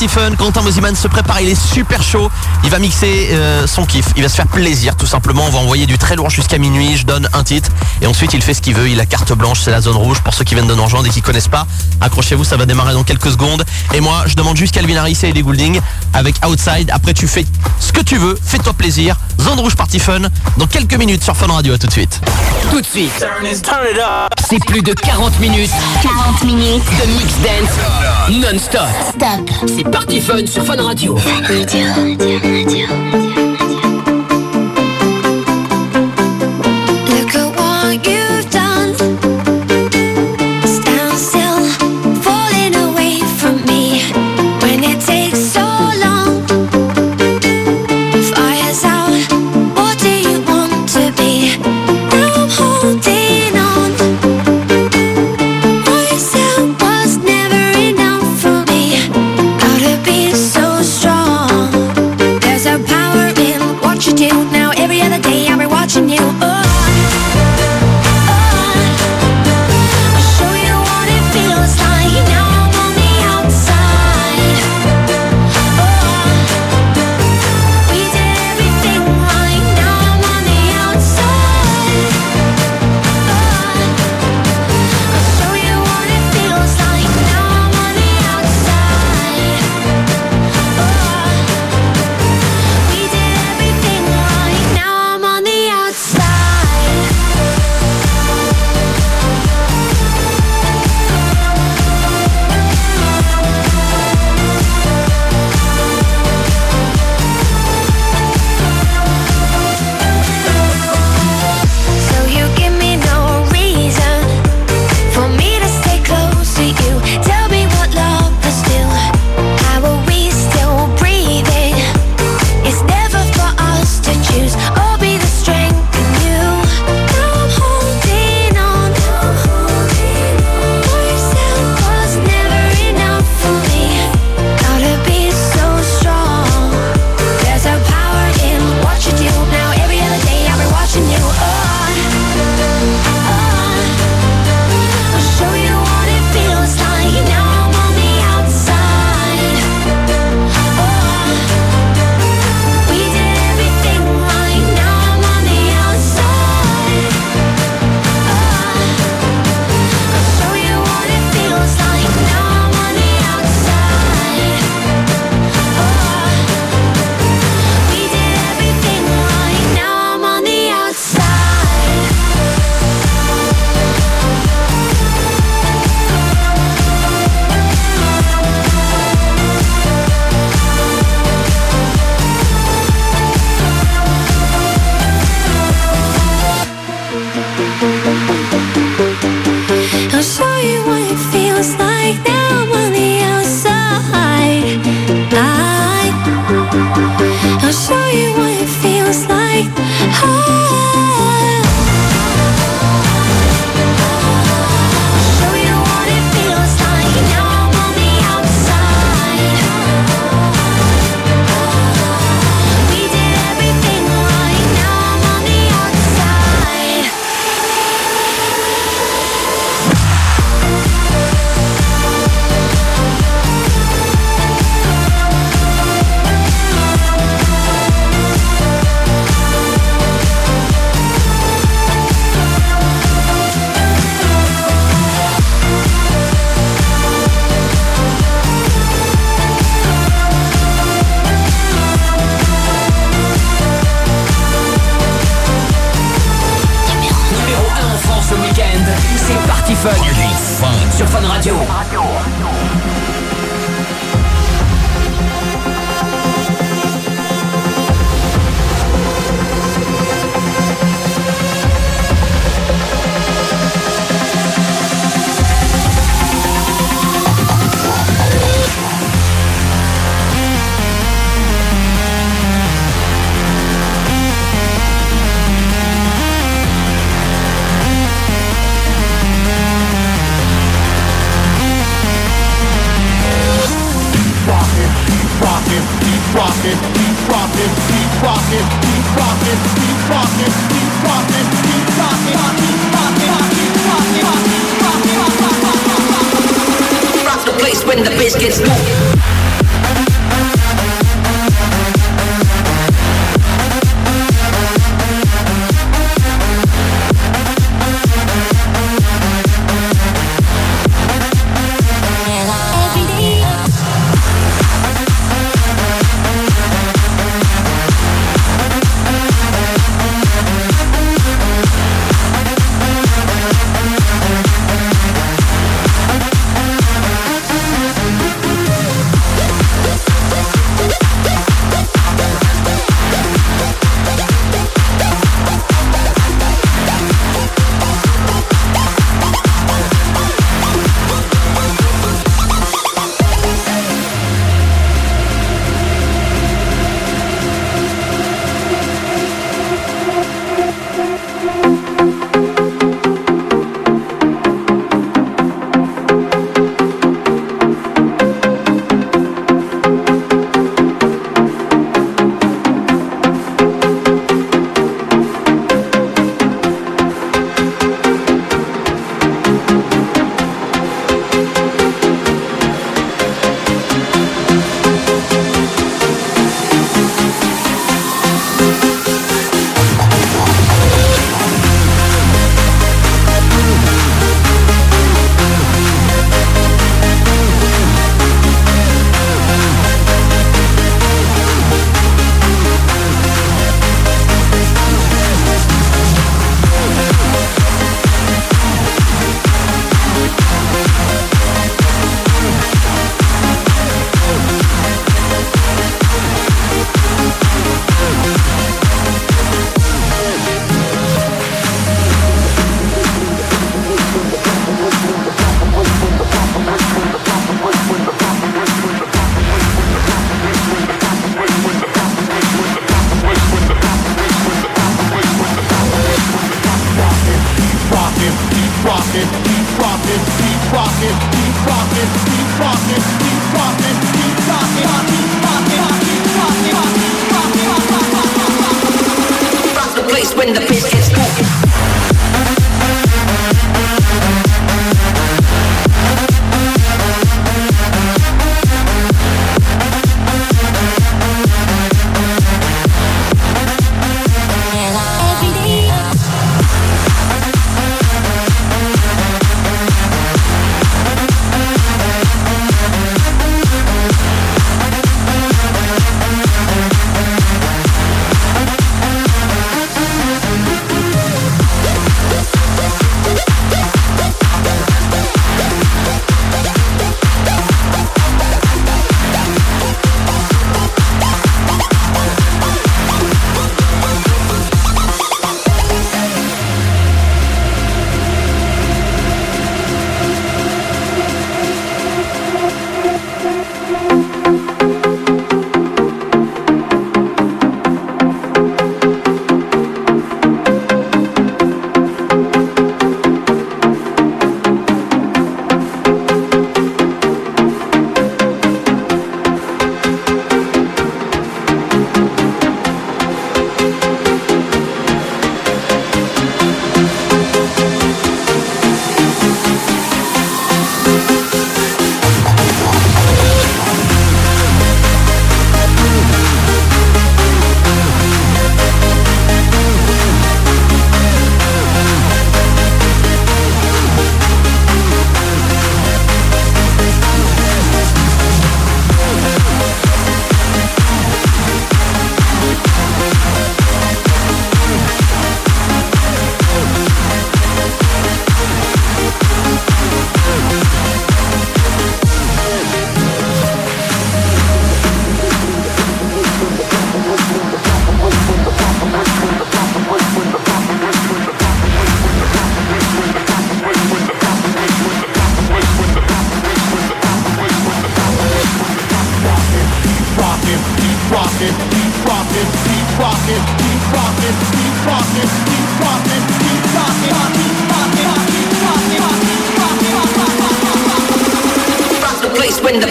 Stephen, Quentin Mosiman se prépare, il est super chaud. Il va mixer euh, son kiff, il va se faire plaisir tout simplement. On va envoyer du très loin jusqu'à minuit, je donne un titre. Et ensuite il fait ce qu'il veut, il a carte blanche, c'est la zone rouge pour ceux qui viennent de Nangeande et qui ne connaissent pas. Accrochez-vous, ça va démarrer dans quelques secondes. Et moi je demande juste Calvin Harris et Ellie Goulding avec Outside. Après tu fais ce que tu veux, fais-toi plaisir. Zone Rouge Party Fun, dans quelques minutes sur Fun Radio, à tout de suite. Tout de suite, c'est plus de 40 minutes. 40 minutes de mix dance non-stop. Stop. C'est Party Fun sur Fun Radio.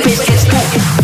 It's place.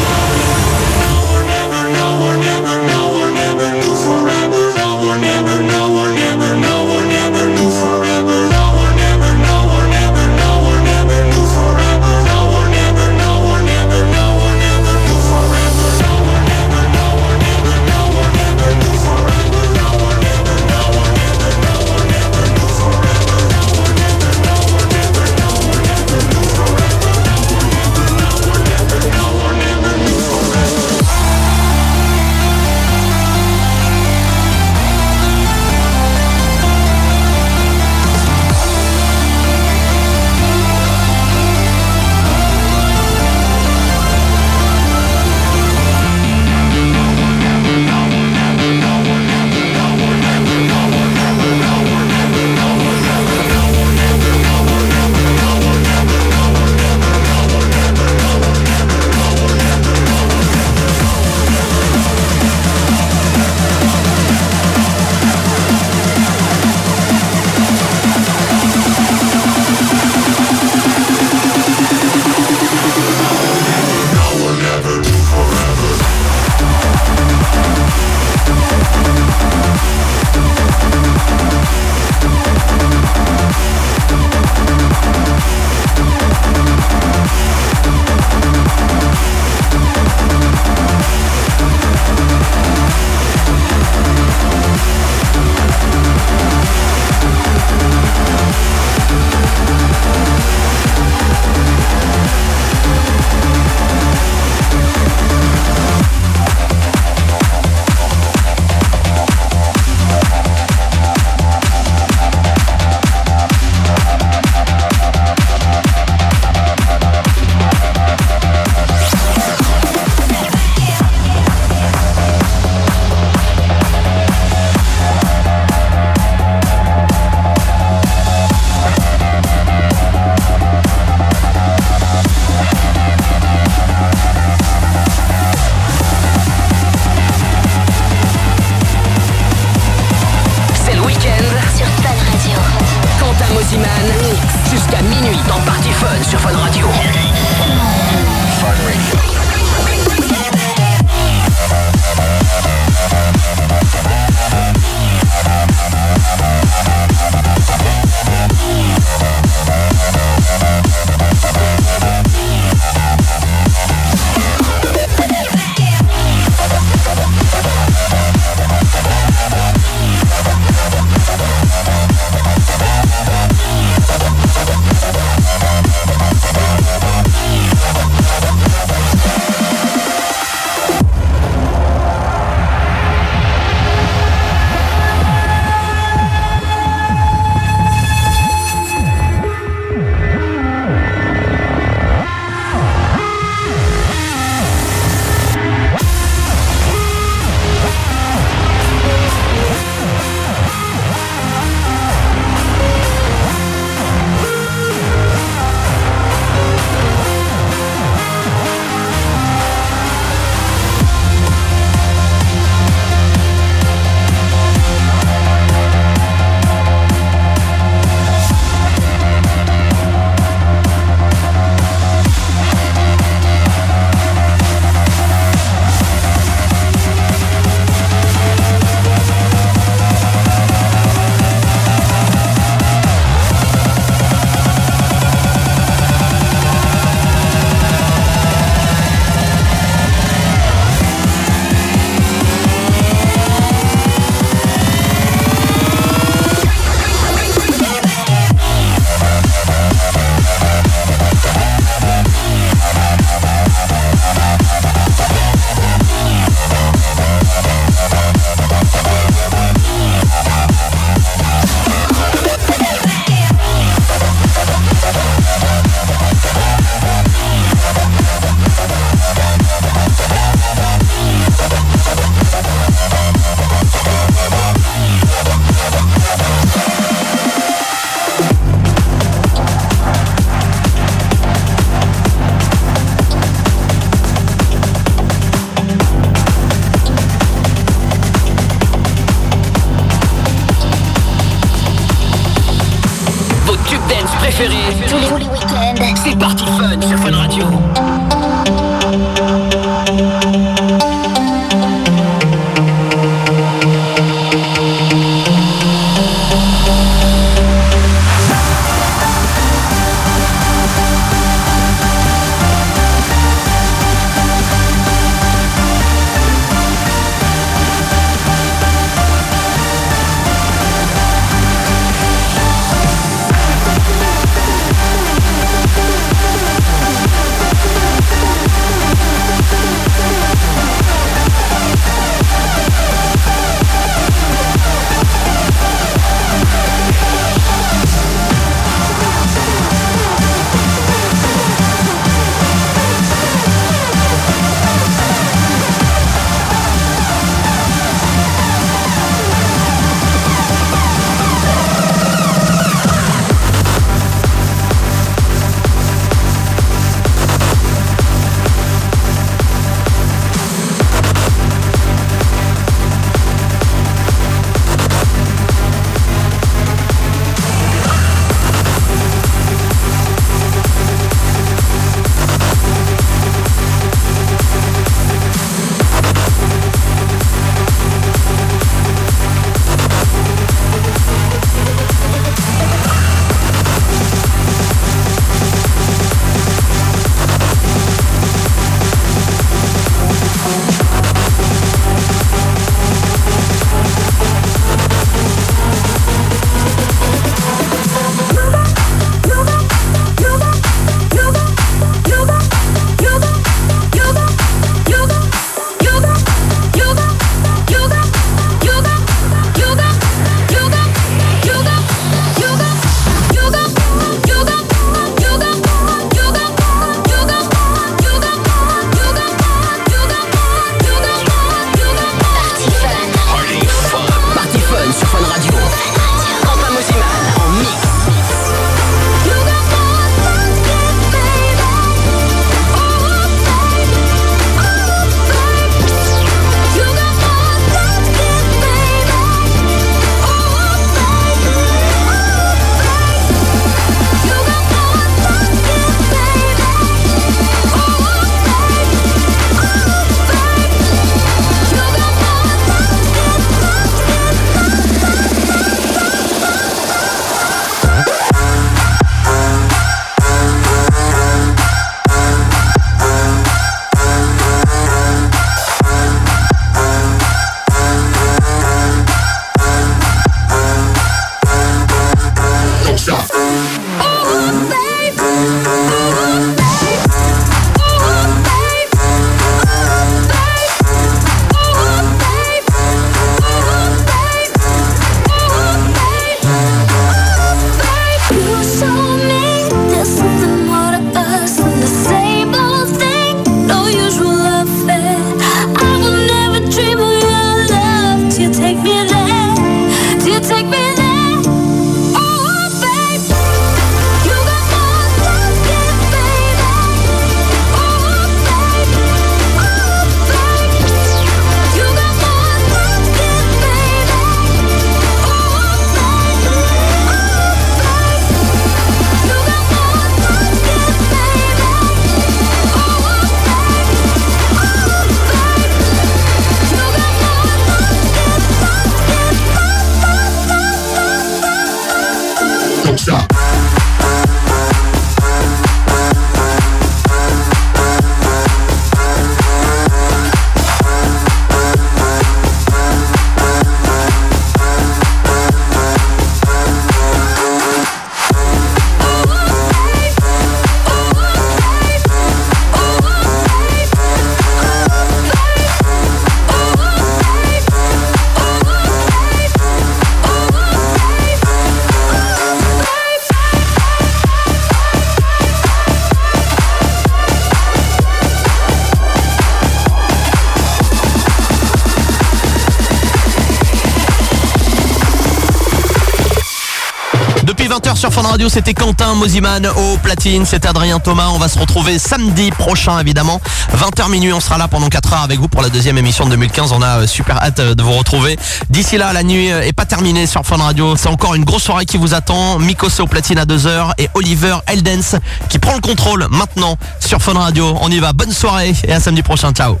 C'était Quentin Moziman au platine, c'était Adrien Thomas. On va se retrouver samedi prochain évidemment. 20h minuit, on sera là pendant 4 heures avec vous pour la deuxième émission de 2015. On a euh, super hâte euh, de vous retrouver. D'ici là, la nuit euh, est pas terminée sur Fun Radio. C'est encore une grosse soirée qui vous attend. Mikos au platine à 2h et Oliver Eldens qui prend le contrôle maintenant sur Fun Radio. On y va. Bonne soirée et à samedi prochain. Ciao.